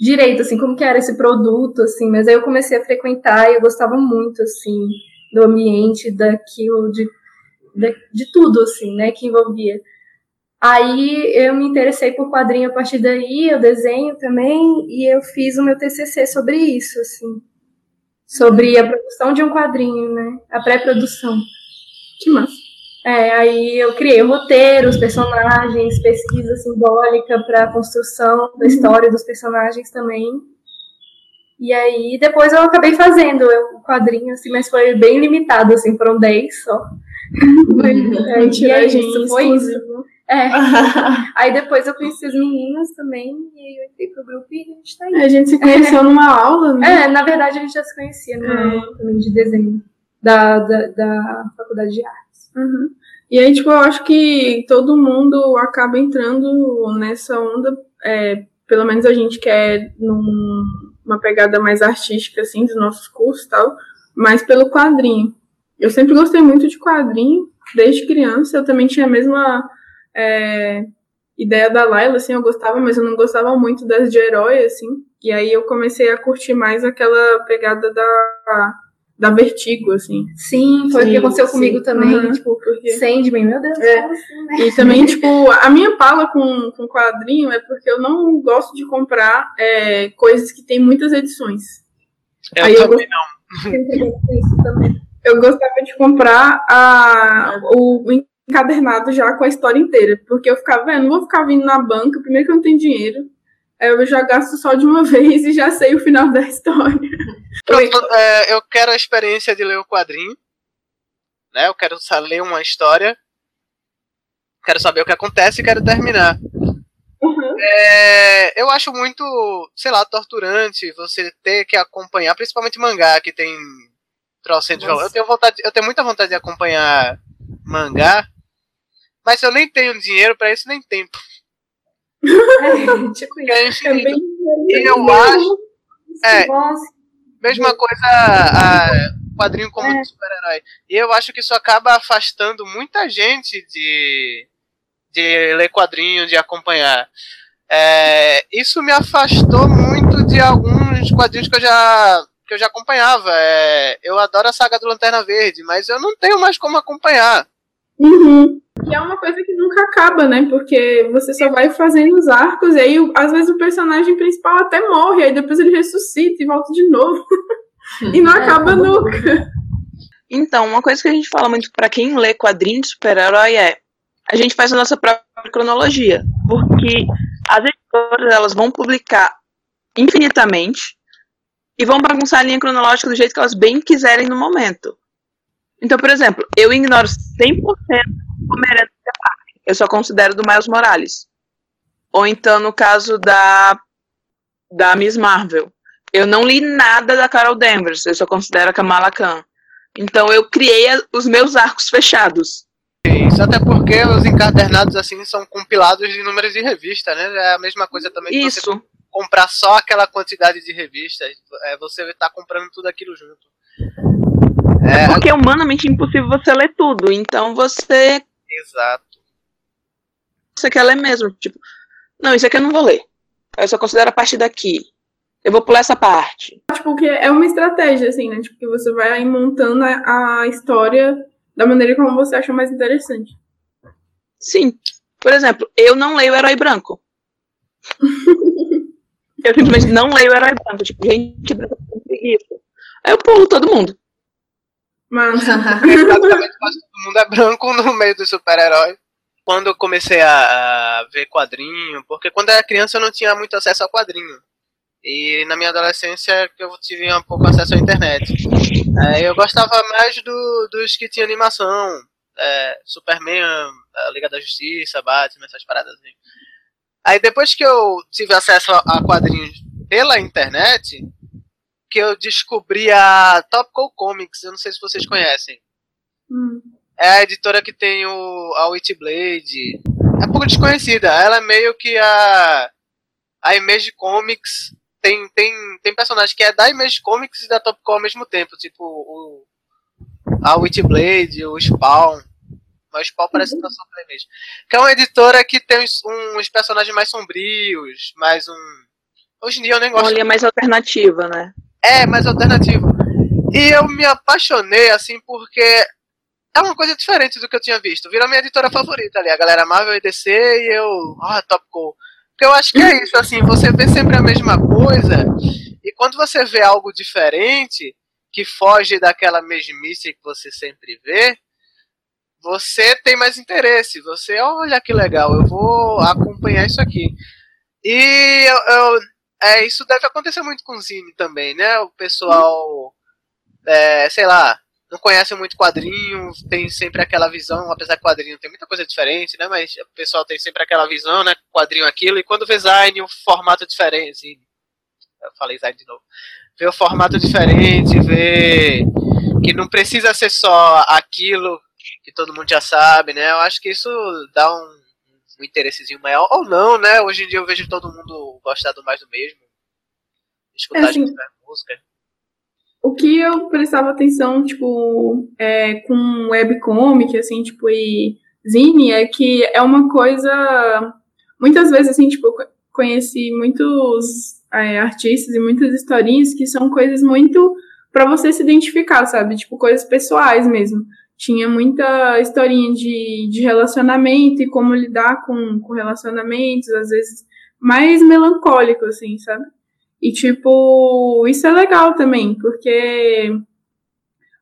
direito, assim, como que era esse produto, assim, mas aí eu comecei a frequentar e eu gostava muito, assim, do ambiente, daquilo, de, de, de tudo, assim, né, que envolvia. Aí eu me interessei por quadrinho a partir daí, eu desenho também, e eu fiz o meu TCC sobre isso, assim. Sobre a produção de um quadrinho, né? A pré-produção. Que massa. É, aí eu criei o roteiro, os personagens, pesquisa simbólica para a construção da história dos personagens também. E aí depois eu acabei fazendo o quadrinho, assim, mas foi bem limitado, assim, foram 10 só. é, e aí, isso, foi isso. É. aí depois eu conheci as meninas também, e aí eu entrei pro grupo e a gente tá aí. A gente se conheceu numa aula, né? É, na verdade a gente já se conhecia numa é. aula também de desenho da, da, da faculdade de artes. Uhum. E aí, tipo, eu acho que todo mundo acaba entrando nessa onda, é, pelo menos a gente quer numa pegada mais artística, assim, dos nossos cursos e tal, mas pelo quadrinho. Eu sempre gostei muito de quadrinho, desde criança, eu também tinha a mesma é, ideia da Laila, assim, eu gostava, mas eu não gostava muito das de herói, assim. E aí eu comecei a curtir mais aquela pegada da, da vertigo, assim. Sim, foi o que aconteceu sim. comigo também. Uhum, tipo, porque... Sandman, meu Deus, é. assim, né? E também, tipo, a minha pala com, com quadrinho é porque eu não gosto de comprar é, coisas que tem muitas edições. Eu aí também eu não. Eu gostava de comprar a, o encadernado já com a história inteira. Porque eu ficava, vendo, não vou ficar vindo na banca, primeiro que eu não tenho dinheiro. Eu já gasto só de uma vez e já sei o final da história. Pronto, é, eu quero a experiência de ler o quadrinho. Né? Eu quero ler uma história. Quero saber o que acontece e quero terminar. Uhum. É, eu acho muito, sei lá, torturante você ter que acompanhar, principalmente mangá, que tem trocentos de valor. Eu tenho, vontade, eu tenho muita vontade de acompanhar mangá, mas eu nem tenho dinheiro para isso, nem tempo. É, tipo é infinito. E eu acho. É, mesma coisa a quadrinho como é. super-herói. E eu acho que isso acaba afastando muita gente de, de ler quadrinho, de acompanhar. É, isso me afastou muito de alguns quadrinhos que eu já que eu já acompanhava. É, eu adoro a saga do Lanterna Verde, mas eu não tenho mais como acompanhar. Uhum. E é uma coisa que nunca acaba, né? Porque você só vai fazendo os arcos, e aí às vezes o personagem principal até morre, aí depois ele ressuscita e volta de novo. e não acaba é, nunca. Então, uma coisa que a gente fala muito para quem lê quadrinhos de super-herói é a gente faz a nossa própria cronologia. Porque as editoras elas vão publicar infinitamente e vão bagunçar a linha cronológica do jeito que elas bem quiserem no momento. Então, por exemplo, eu ignoro 100% o Homem-Aranha Eu só considero do Miles Morales. Ou então, no caso da, da Miss Marvel. Eu não li nada da Carol Danvers. Eu só considero a Kamala Khan. Então, eu criei os meus arcos fechados. Isso, até porque os encadernados, assim, são compilados de números de revista, né? É a mesma coisa também que Isso. você comprar só aquela quantidade de revistas. É, você tá comprando tudo aquilo junto. É porque é humanamente impossível você ler tudo. Então, você Exato. você quer ler mesmo. Tipo, não, isso aqui eu não vou ler. Eu só considero a partir daqui. Eu vou pular essa parte. Tipo, que é uma estratégia, assim, né? Tipo, que você vai aí montando a, a história da maneira como você acha mais interessante. Sim. Por exemplo, eu não leio Herói Branco. eu simplesmente não leio Herói Branco. Tipo, gente branca tem preguiça. Aí eu pulo todo mundo. Mas, Porque praticamente quase todo mundo é branco no meio dos super-heróis. Quando eu comecei a, ver quadrinho, porque quando eu era criança eu não tinha muito acesso a quadrinho. E na minha adolescência que eu tive um pouco acesso à internet. É, eu gostava mais do, dos que tinha animação. É, Superman, a Liga da Justiça, Batman, essas paradas assim. Aí depois que eu tive acesso a quadrinhos pela internet, que eu descobri a Top Cow Comics, eu não sei se vocês conhecem. hum, É a editora que tem o, a Witchblade. É um pouco desconhecida. Ela é meio que a. A Image Comics. Tem, tem, tem personagem que é da Image Comics e da Top Cow ao mesmo tempo. Tipo o. A Witchblade, o Spawn. Mas o Spawn parece que tá só pra Image. Que é uma editora que tem uns, uns personagens mais sombrios. Mais um. Hoje em dia eu nem Uma gosto linha mais alternativa, né? É mais alternativo. E eu me apaixonei, assim, porque é uma coisa diferente do que eu tinha visto. Virou minha editora favorita ali, a galera Marvel e DC e eu, ah, Top Cool. Porque eu acho que é isso, assim, você vê sempre a mesma coisa, e quando você vê algo diferente, que foge daquela mesmice que você sempre vê, você tem mais interesse. Você, olha que legal, eu vou acompanhar isso aqui. E eu, eu- é, isso deve acontecer muito com o Zine também, né? O pessoal, é, sei lá, não conhece muito quadrinho, tem sempre aquela visão, apesar que quadrinho tem muita coisa diferente, né? Mas o pessoal tem sempre aquela visão, né? Quadrinho aquilo, e quando vê Zine, um formato diferente, Zine. Eu falei Zine de novo. Vê o formato diferente, vê que não precisa ser só aquilo que todo mundo já sabe, né? Eu acho que isso dá um, um interessezinho maior, ou não, né? Hoje em dia eu vejo todo mundo gostando mais do mesmo. Escutar É, assim, gente música. o que eu prestava atenção, tipo, é, com webcomic, assim, tipo, e zine, é que é uma coisa. Muitas vezes, assim, tipo, eu conheci muitos é, artistas e muitas historinhas que são coisas muito pra você se identificar, sabe? Tipo, coisas pessoais mesmo. Tinha muita historinha de, de relacionamento e como lidar com, com relacionamentos, às vezes mais melancólico, assim, sabe? E, tipo, isso é legal também, porque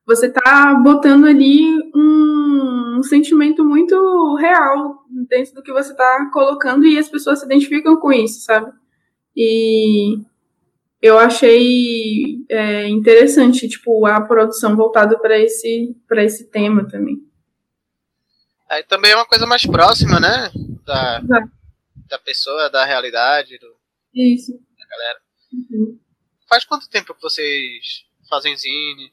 você tá botando ali um, um sentimento muito real dentro do que você tá colocando e as pessoas se identificam com isso, sabe? E eu achei é, interessante, tipo, a produção voltada para esse, pra esse tema também. Aí também é uma coisa mais próxima, né? Da, Exato. da pessoa, da realidade, do, Isso. da galera. Uhum. Faz quanto tempo que vocês fazem zine?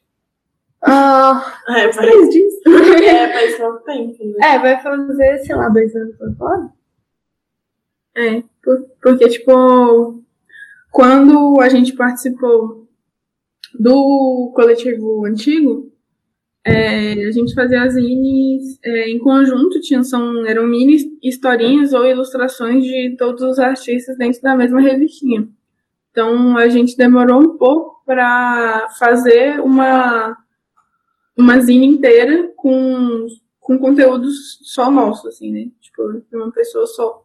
Ah, É, faz, disso. é, faz pouco tempo. Né? é, vai fazer, sei lá, dois anos por fora. É, por- porque, tipo, quando a gente participou do coletivo antigo, é, a gente fazia as zines é, em conjunto, tinham, são, eram mini historinhas ou ilustrações de todos os artistas dentro da mesma revistinha. Então, a gente demorou um pouco para fazer uma, uma zine inteira com, com conteúdos só nosso, assim, né? Tipo, de uma pessoa só.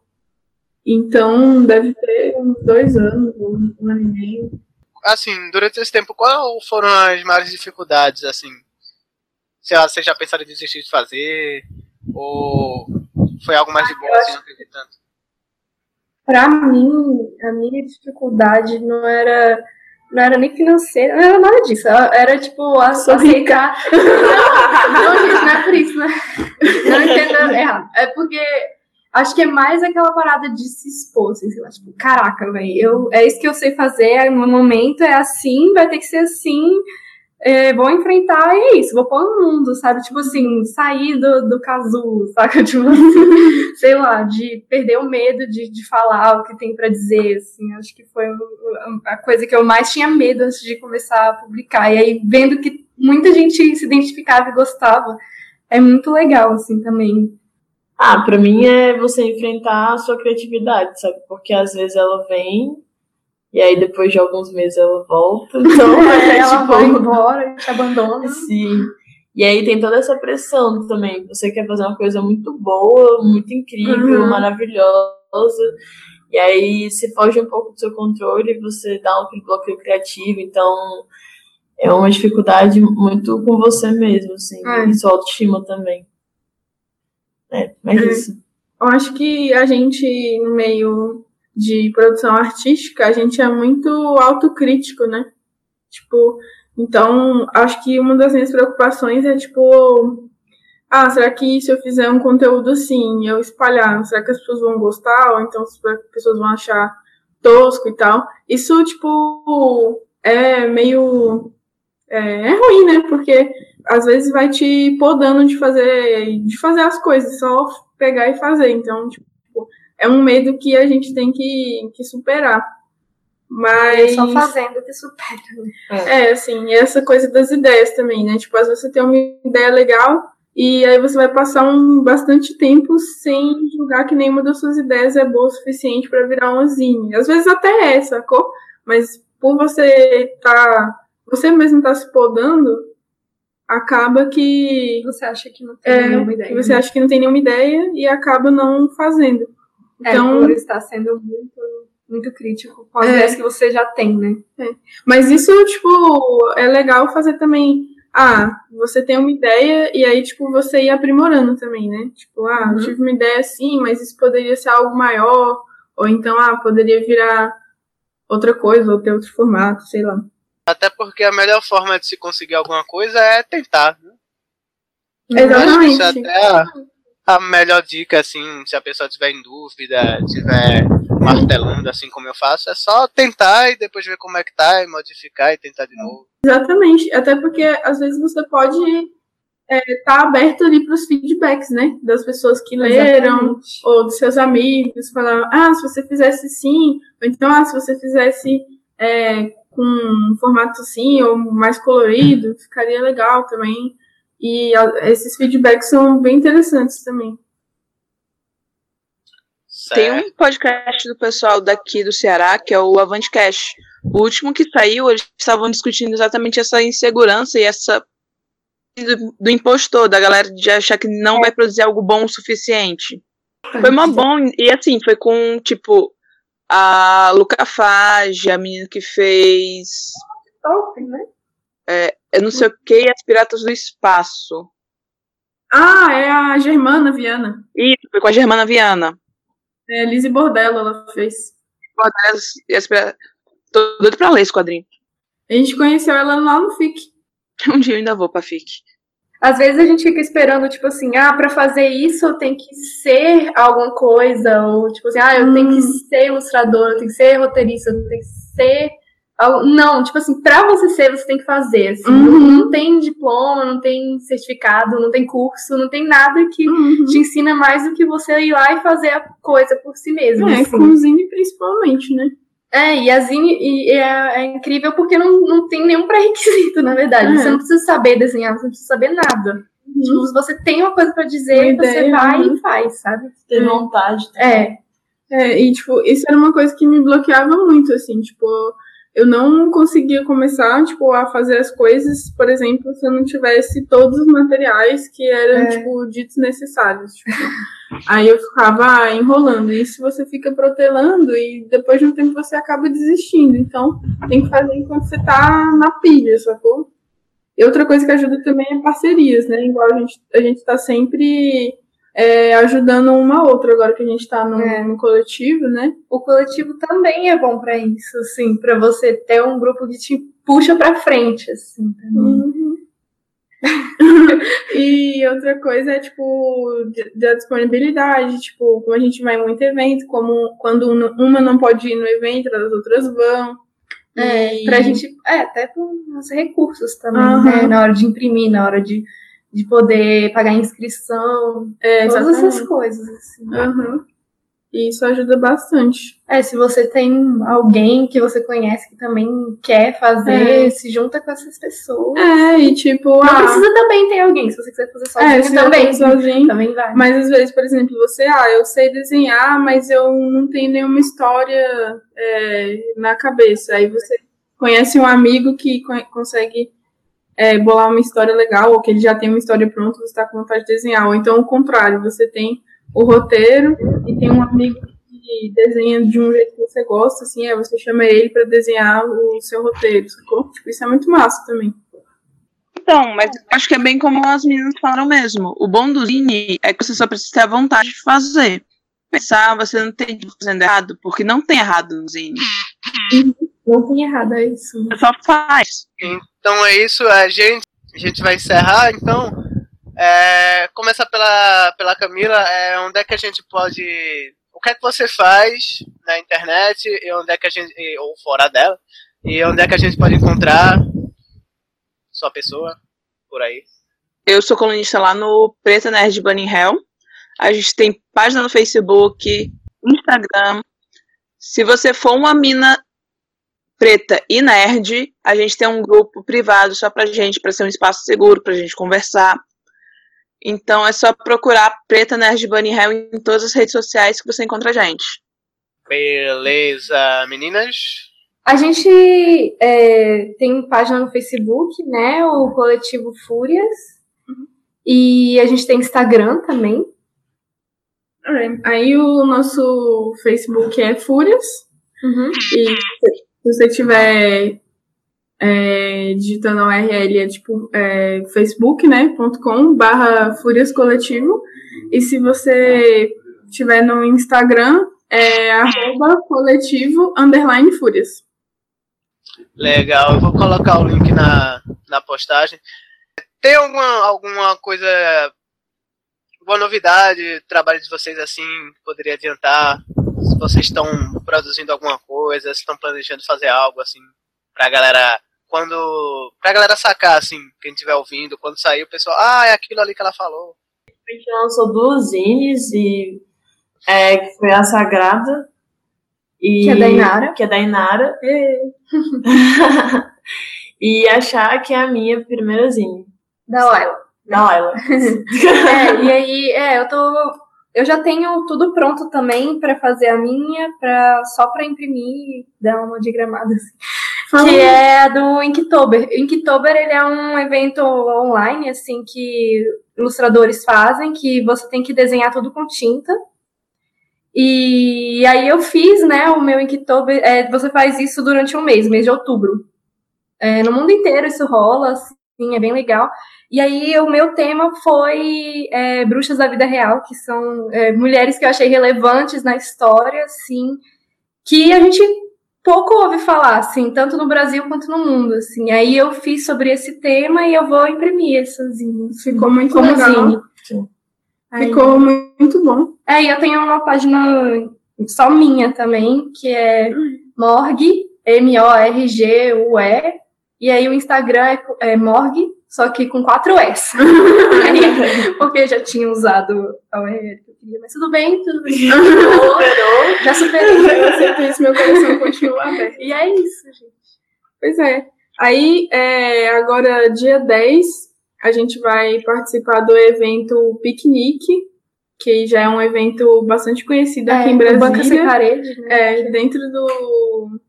Então, deve ter uns dois anos, um, um ano e meio. Assim, durante esse tempo, qual foram as maiores dificuldades, assim? Sei lá, vocês já pensaram em desistir de fazer? Ou foi algo mais de boa, assim, não tanto? Pra mim, a minha dificuldade não era não era nem financeira, não era nada disso. Era tipo aceitar. não, gente, não é por isso, né? Não entenda errado. É porque acho que é mais aquela parada de se expor, assim, sei lá, tipo, caraca, velho, é isso que eu sei fazer, no momento é assim, vai ter que ser assim é, vou enfrentar e é isso, vou pôr no mundo, sabe? Tipo assim, sair do, do casulo, saca? Tipo assim, sei lá, de perder o medo de, de falar o que tem para dizer, assim. Acho que foi a coisa que eu mais tinha medo antes de começar a publicar. E aí, vendo que muita gente se identificava e gostava, é muito legal, assim, também. Ah, para mim é você enfrentar a sua criatividade, sabe? Porque às vezes ela vem e aí depois de alguns meses ela volta. Então é, ela tipo, vai embora, te abandona. Sim. E aí tem toda essa pressão também. Você quer fazer uma coisa muito boa, muito incrível, uhum. maravilhosa. E aí se foge um pouco do seu controle, você dá um bloqueio criativo. Então é uma dificuldade muito com você mesmo, assim. É. E sua autoestima também. É, mas é. isso. Eu acho que a gente, no meio de produção artística, a gente é muito autocrítico, né? Tipo, então, acho que uma das minhas preocupações é, tipo, ah, será que se eu fizer um conteúdo assim, eu espalhar, será que as pessoas vão gostar? Ou então as pessoas vão achar tosco e tal? Isso, tipo, é meio. É, é ruim, né? Porque às vezes vai te podando de fazer, de fazer as coisas, só pegar e fazer. Então, tipo, é um medo que a gente tem que, que superar. Mas. Só fazendo que supera. Né? É, assim, essa coisa das ideias também, né? Tipo, às vezes você tem uma ideia legal e aí você vai passar um bastante tempo sem julgar que nenhuma das suas ideias é boa o suficiente para virar uma zine. Às vezes até é, sacou? Mas por você tá. Você mesmo tá se podando, acaba que. Você acha que não tem é, nenhuma ideia. Você né? acha que não tem nenhuma ideia e acaba não fazendo. Então, é, por estar sendo muito, muito crítico com as é. ideias que você já tem, né? É. Mas isso, tipo, é legal fazer também. Ah, você tem uma ideia e aí, tipo, você ir aprimorando também, né? Tipo, ah, uhum. tive uma ideia assim, mas isso poderia ser algo maior. Ou então, ah, poderia virar outra coisa, ou ter outro formato, sei lá. Até porque a melhor forma de se conseguir alguma coisa é tentar, né? Exatamente. Até a melhor dica, assim, se a pessoa tiver em dúvida, tiver martelando, assim como eu faço, é só tentar e depois ver como é que tá, e modificar e tentar de novo. Exatamente, até porque às vezes você pode estar é, tá aberto ali para os feedbacks, né? Das pessoas que leram, Exatamente. ou dos seus amigos, falar, ah, se você fizesse sim, ou então, ah, se você fizesse é, com um formato assim, ou mais colorido, ficaria legal também. E esses feedbacks são bem interessantes também. Tem um podcast do pessoal daqui do Ceará, que é o Avantcast. O último que saiu, eles estavam discutindo exatamente essa insegurança e essa do, do impostor, da galera de achar que não vai produzir algo bom o suficiente. Foi uma bom e assim, foi com tipo a Luca Fage, a menina que fez Top, né? É, eu não sei o que, as Piratas do Espaço. Ah, é a Germana Viana. Isso, foi com a Germana Viana. É, Lizzie Bordello ela fez. Bordello e as Piratas... Tô doido pra ler esse quadrinho. A gente conheceu ela lá no FIC. Um dia eu ainda vou pra FIC. Às vezes a gente fica esperando, tipo assim, ah, pra fazer isso eu tenho que ser alguma coisa, ou tipo assim, ah, eu hum. tenho que hum. ser ilustrador, eu tenho que ser roteirista, eu tenho que ser não, tipo assim, pra você ser, você tem que fazer. Assim, uhum. não, tem diploma, não tem certificado, não tem curso, não tem nada que uhum. te ensina mais do que você ir lá e fazer a coisa por si mesmo. É, assim. com Zine principalmente, né? É, e a Zine e é, é, incrível porque não, não tem nenhum pré-requisito, na verdade. É. Você não precisa saber desenhar, você não precisa saber nada. Uhum. Tipo, você tem uma coisa para dizer, uma você ideia, vai e faz, sabe? Ter vontade. Também. É. É, e tipo, isso era uma coisa que me bloqueava muito, assim, tipo, eu não conseguia começar, tipo, a fazer as coisas, por exemplo, se eu não tivesse todos os materiais que eram, é. tipo, ditos necessários. Tipo. Aí eu ficava enrolando. E se você fica protelando e depois de um tempo você acaba desistindo. Então, tem que fazer enquanto você tá na pilha, sacou? E outra coisa que ajuda também é parcerias, né? Igual a gente, a gente tá sempre é, ajudando uma a outra, agora que a gente tá no, É. no coletivo, né? O coletivo também é bom pra isso, assim, pra você ter um grupo que te puxa pra frente, assim. também. Uhum. e outra coisa é, tipo, da disponibilidade, tipo, como a gente vai em muito evento, como quando um- uma não pode ir no evento, as outras vão. É, E- pra gente, é, até com os recursos também, Aham. né? Na hora de imprimir, na hora de, de poder pagar inscrição, É, todas exatamente. essas coisas, assim. Aham. E isso ajuda bastante. É, se você tem alguém que você conhece que também quer fazer, É. se junta com essas pessoas. É, e tipo, Não ah, precisa também ter alguém, se você quiser fazer sozinho é, se também. sozinho. Também vai. Mas às vezes, por exemplo, você, ah, eu sei desenhar, mas eu não tenho nenhuma história é, na cabeça. Aí você conhece um amigo que co- consegue é, bolar uma história legal, ou que ele já tem uma história pronta, você está com vontade de desenhar. Ou então o contrário, você tem o roteiro e tem um amigo que desenha de um jeito que você gosta, assim, aí você chama ele para desenhar o seu roteiro, sacou? Tipo, isso é muito massa também. Então, mas acho que é bem como as meninas falaram mesmo. O bom do Zine é que você só precisa ter a vontade de fazer. Pensar, você não tem fazendo errado, porque não tem errado no Zine. Não tem errado, é isso. Você só faz. Então é isso, a gente, a gente vai encerrar, então. É, começar pela, pela Camila, é, onde é que a gente pode. O que é que você faz na internet e onde é que a gente. ou fora dela, e onde é que a gente pode encontrar sua pessoa por aí. Eu sou colunista lá no Preta Nerd Bunny Hell. A gente tem página no Facebook, Instagram. Se você for uma mina preta e nerd, a gente tem um grupo privado só pra gente, pra ser um espaço seguro, pra gente conversar. Então é só procurar Preta Nerd Bunny Hell em todas as redes sociais que você encontra a gente. Beleza, meninas? A gente é, tem página no Facebook, né? O Coletivo Fúrias. E a gente tem Instagram também. Aí o nosso Facebook é Fúrias. E se você estiver é, digitando a URL, é tipo é, facebook, né? .com barra Fúrias Coletivo. E se você estiver no Instagram, é arroba coletivo underline Fúrias. Legal, eu vou colocar o link na, na postagem. Tem alguma, alguma coisa, alguma novidade, trabalho de vocês assim, poderia adiantar? Se vocês estão produzindo alguma coisa, se estão planejando fazer algo assim, pra galera, quando, pra galera sacar assim, quem estiver ouvindo, quando sair o pessoal, ah, é aquilo ali que ela falou. A gente lançou duas zines e é, que foi a Sagrada e Que é da Inara. que é da Inara. e achar que é a minha primeira zine. Da Laila. Da Laila. É, e aí, é, eu tô. Eu já tenho tudo pronto também pra fazer a minha, pra, só pra imprimir, dar uma digramada assim. Que é a do Inktober. Inktober, ele é um evento online, assim, que ilustradores fazem, que você tem que desenhar tudo com tinta. E aí eu fiz, né, o meu Inktober, é, você faz isso durante um mês, mês de outubro. É, no mundo inteiro isso rola, assim, é bem legal. E aí o meu tema foi é, bruxas da vida real, que são é, mulheres que eu achei relevantes na história, assim, que a gente pouco ouve falar, assim, tanto no Brasil quanto no mundo, assim. Aí eu fiz sobre esse tema e eu vou imprimir zines. Ficou muito como legal. Sim. Aí- Ficou muito bom. É, e eu tenho uma página só minha também, que é Morgue, M-O-R-G-U-E, e aí o Instagram é, é Morgue, só que com quatro S. Aí, porque eu já tinha usado a URL que eu queria, mas tudo bem, tudo bem. Superou. Já superei. Eu aceito isso, meu coração continua aberto. E é isso, gente. Pois é. Aí, é, agora, dia 10, a gente vai participar do evento Piquenique, que já é um evento bastante conhecido aqui em É, o Banca Sem Brasília. Parede, né? É, dentro do,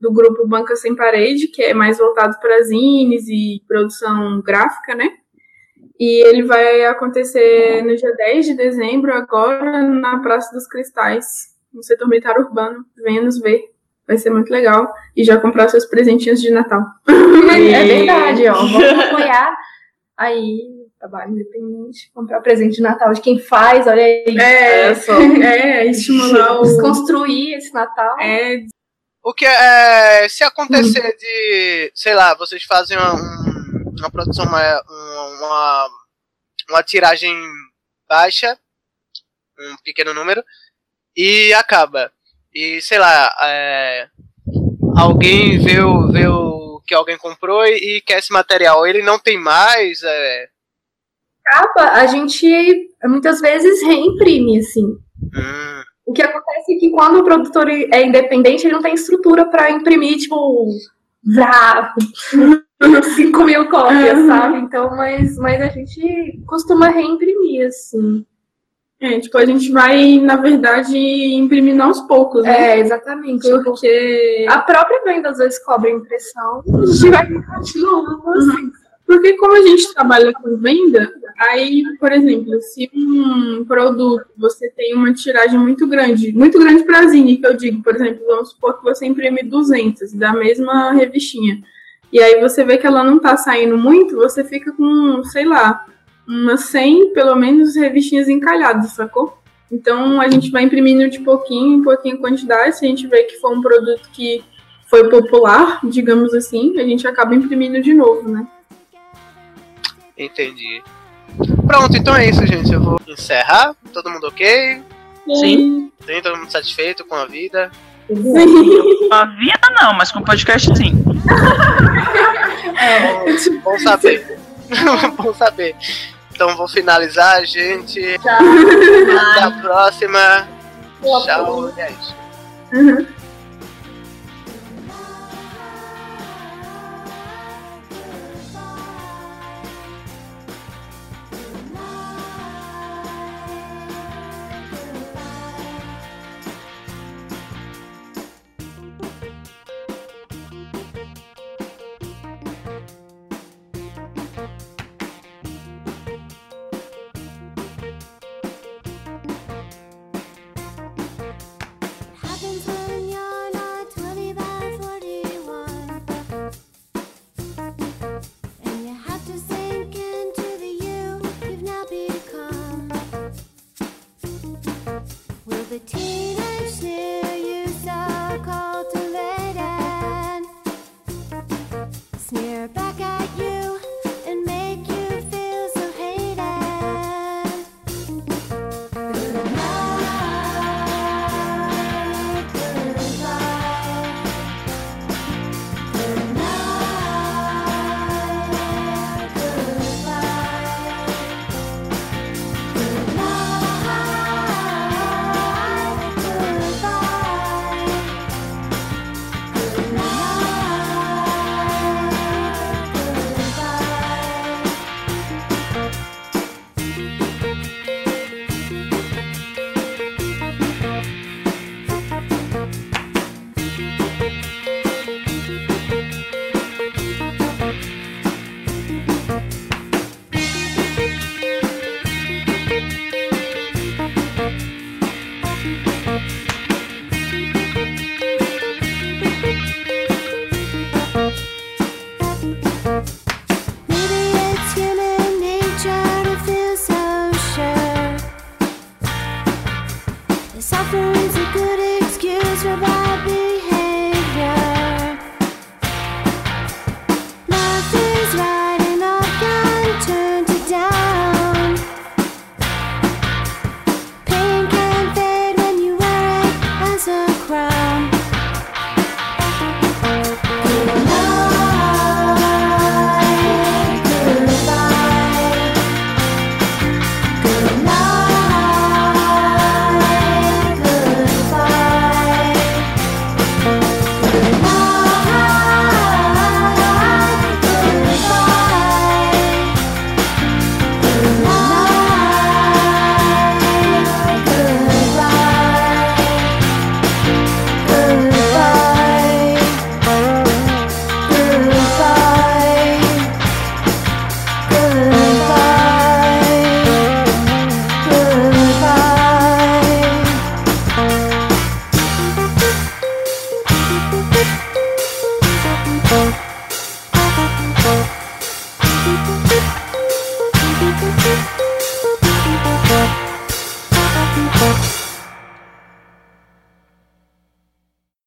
do grupo Banca Sem Parede, que é mais voltado para zines e produção gráfica, né? E ele vai acontecer no dia 10 de dezembro, agora, na Praça dos Cristais, no setor militar urbano. Venha nos ver. Vai ser muito legal. E já comprar seus presentinhos de Natal. É verdade, ó. Vamos apoiar aí trabalho independente, comprar presente de Natal de quem faz, olha aí. É, É, só. é, estimular o. Desconstruir esse Natal. É, O que é. Se acontecer de. Sei lá, vocês fazem uma, um- uma produção, uma, uma, uma tiragem baixa, um pequeno número, e acaba. E sei lá, é, alguém vê o, vê o que alguém comprou e, e quer esse material. Ele não tem mais. É, Acaba, a gente muitas vezes reimprime, assim. hum, O que acontece é que quando o produtor é independente, ele não tem estrutura para imprimir, tipo, vrá, 5 mil cópias, sabe? Então, mas, mas a gente costuma reimprimir, assim. é, tipo, a gente vai, na verdade, imprimindo aos poucos, né? É, exatamente. Porque. a própria venda às vezes cobra impressão, a gente vai continuando assim. Porque como a gente trabalha com venda, aí, por exemplo, se um produto você tem uma tiragem muito grande, muito grande para Zine, que eu digo, por exemplo, vamos supor que você imprime 200 da mesma revistinha, e aí você vê que ela não tá saindo muito, você fica com, sei lá, umas 100, pelo menos, revistinhas encalhadas, sacou? Então a gente vai imprimindo de pouquinho em pouquinho quantidade, se a gente vê que foi um produto que foi popular, digamos assim, a gente acaba imprimindo de novo, né? Entendi. Pronto, então é isso, gente. Eu vou encerrar. Todo mundo ok? Sim. Tem todo mundo satisfeito com a vida? Com a vida não, mas com o podcast sim. Bom, bom saber. bom saber. Então vou finalizar, gente. Até a próxima. Tchau. E é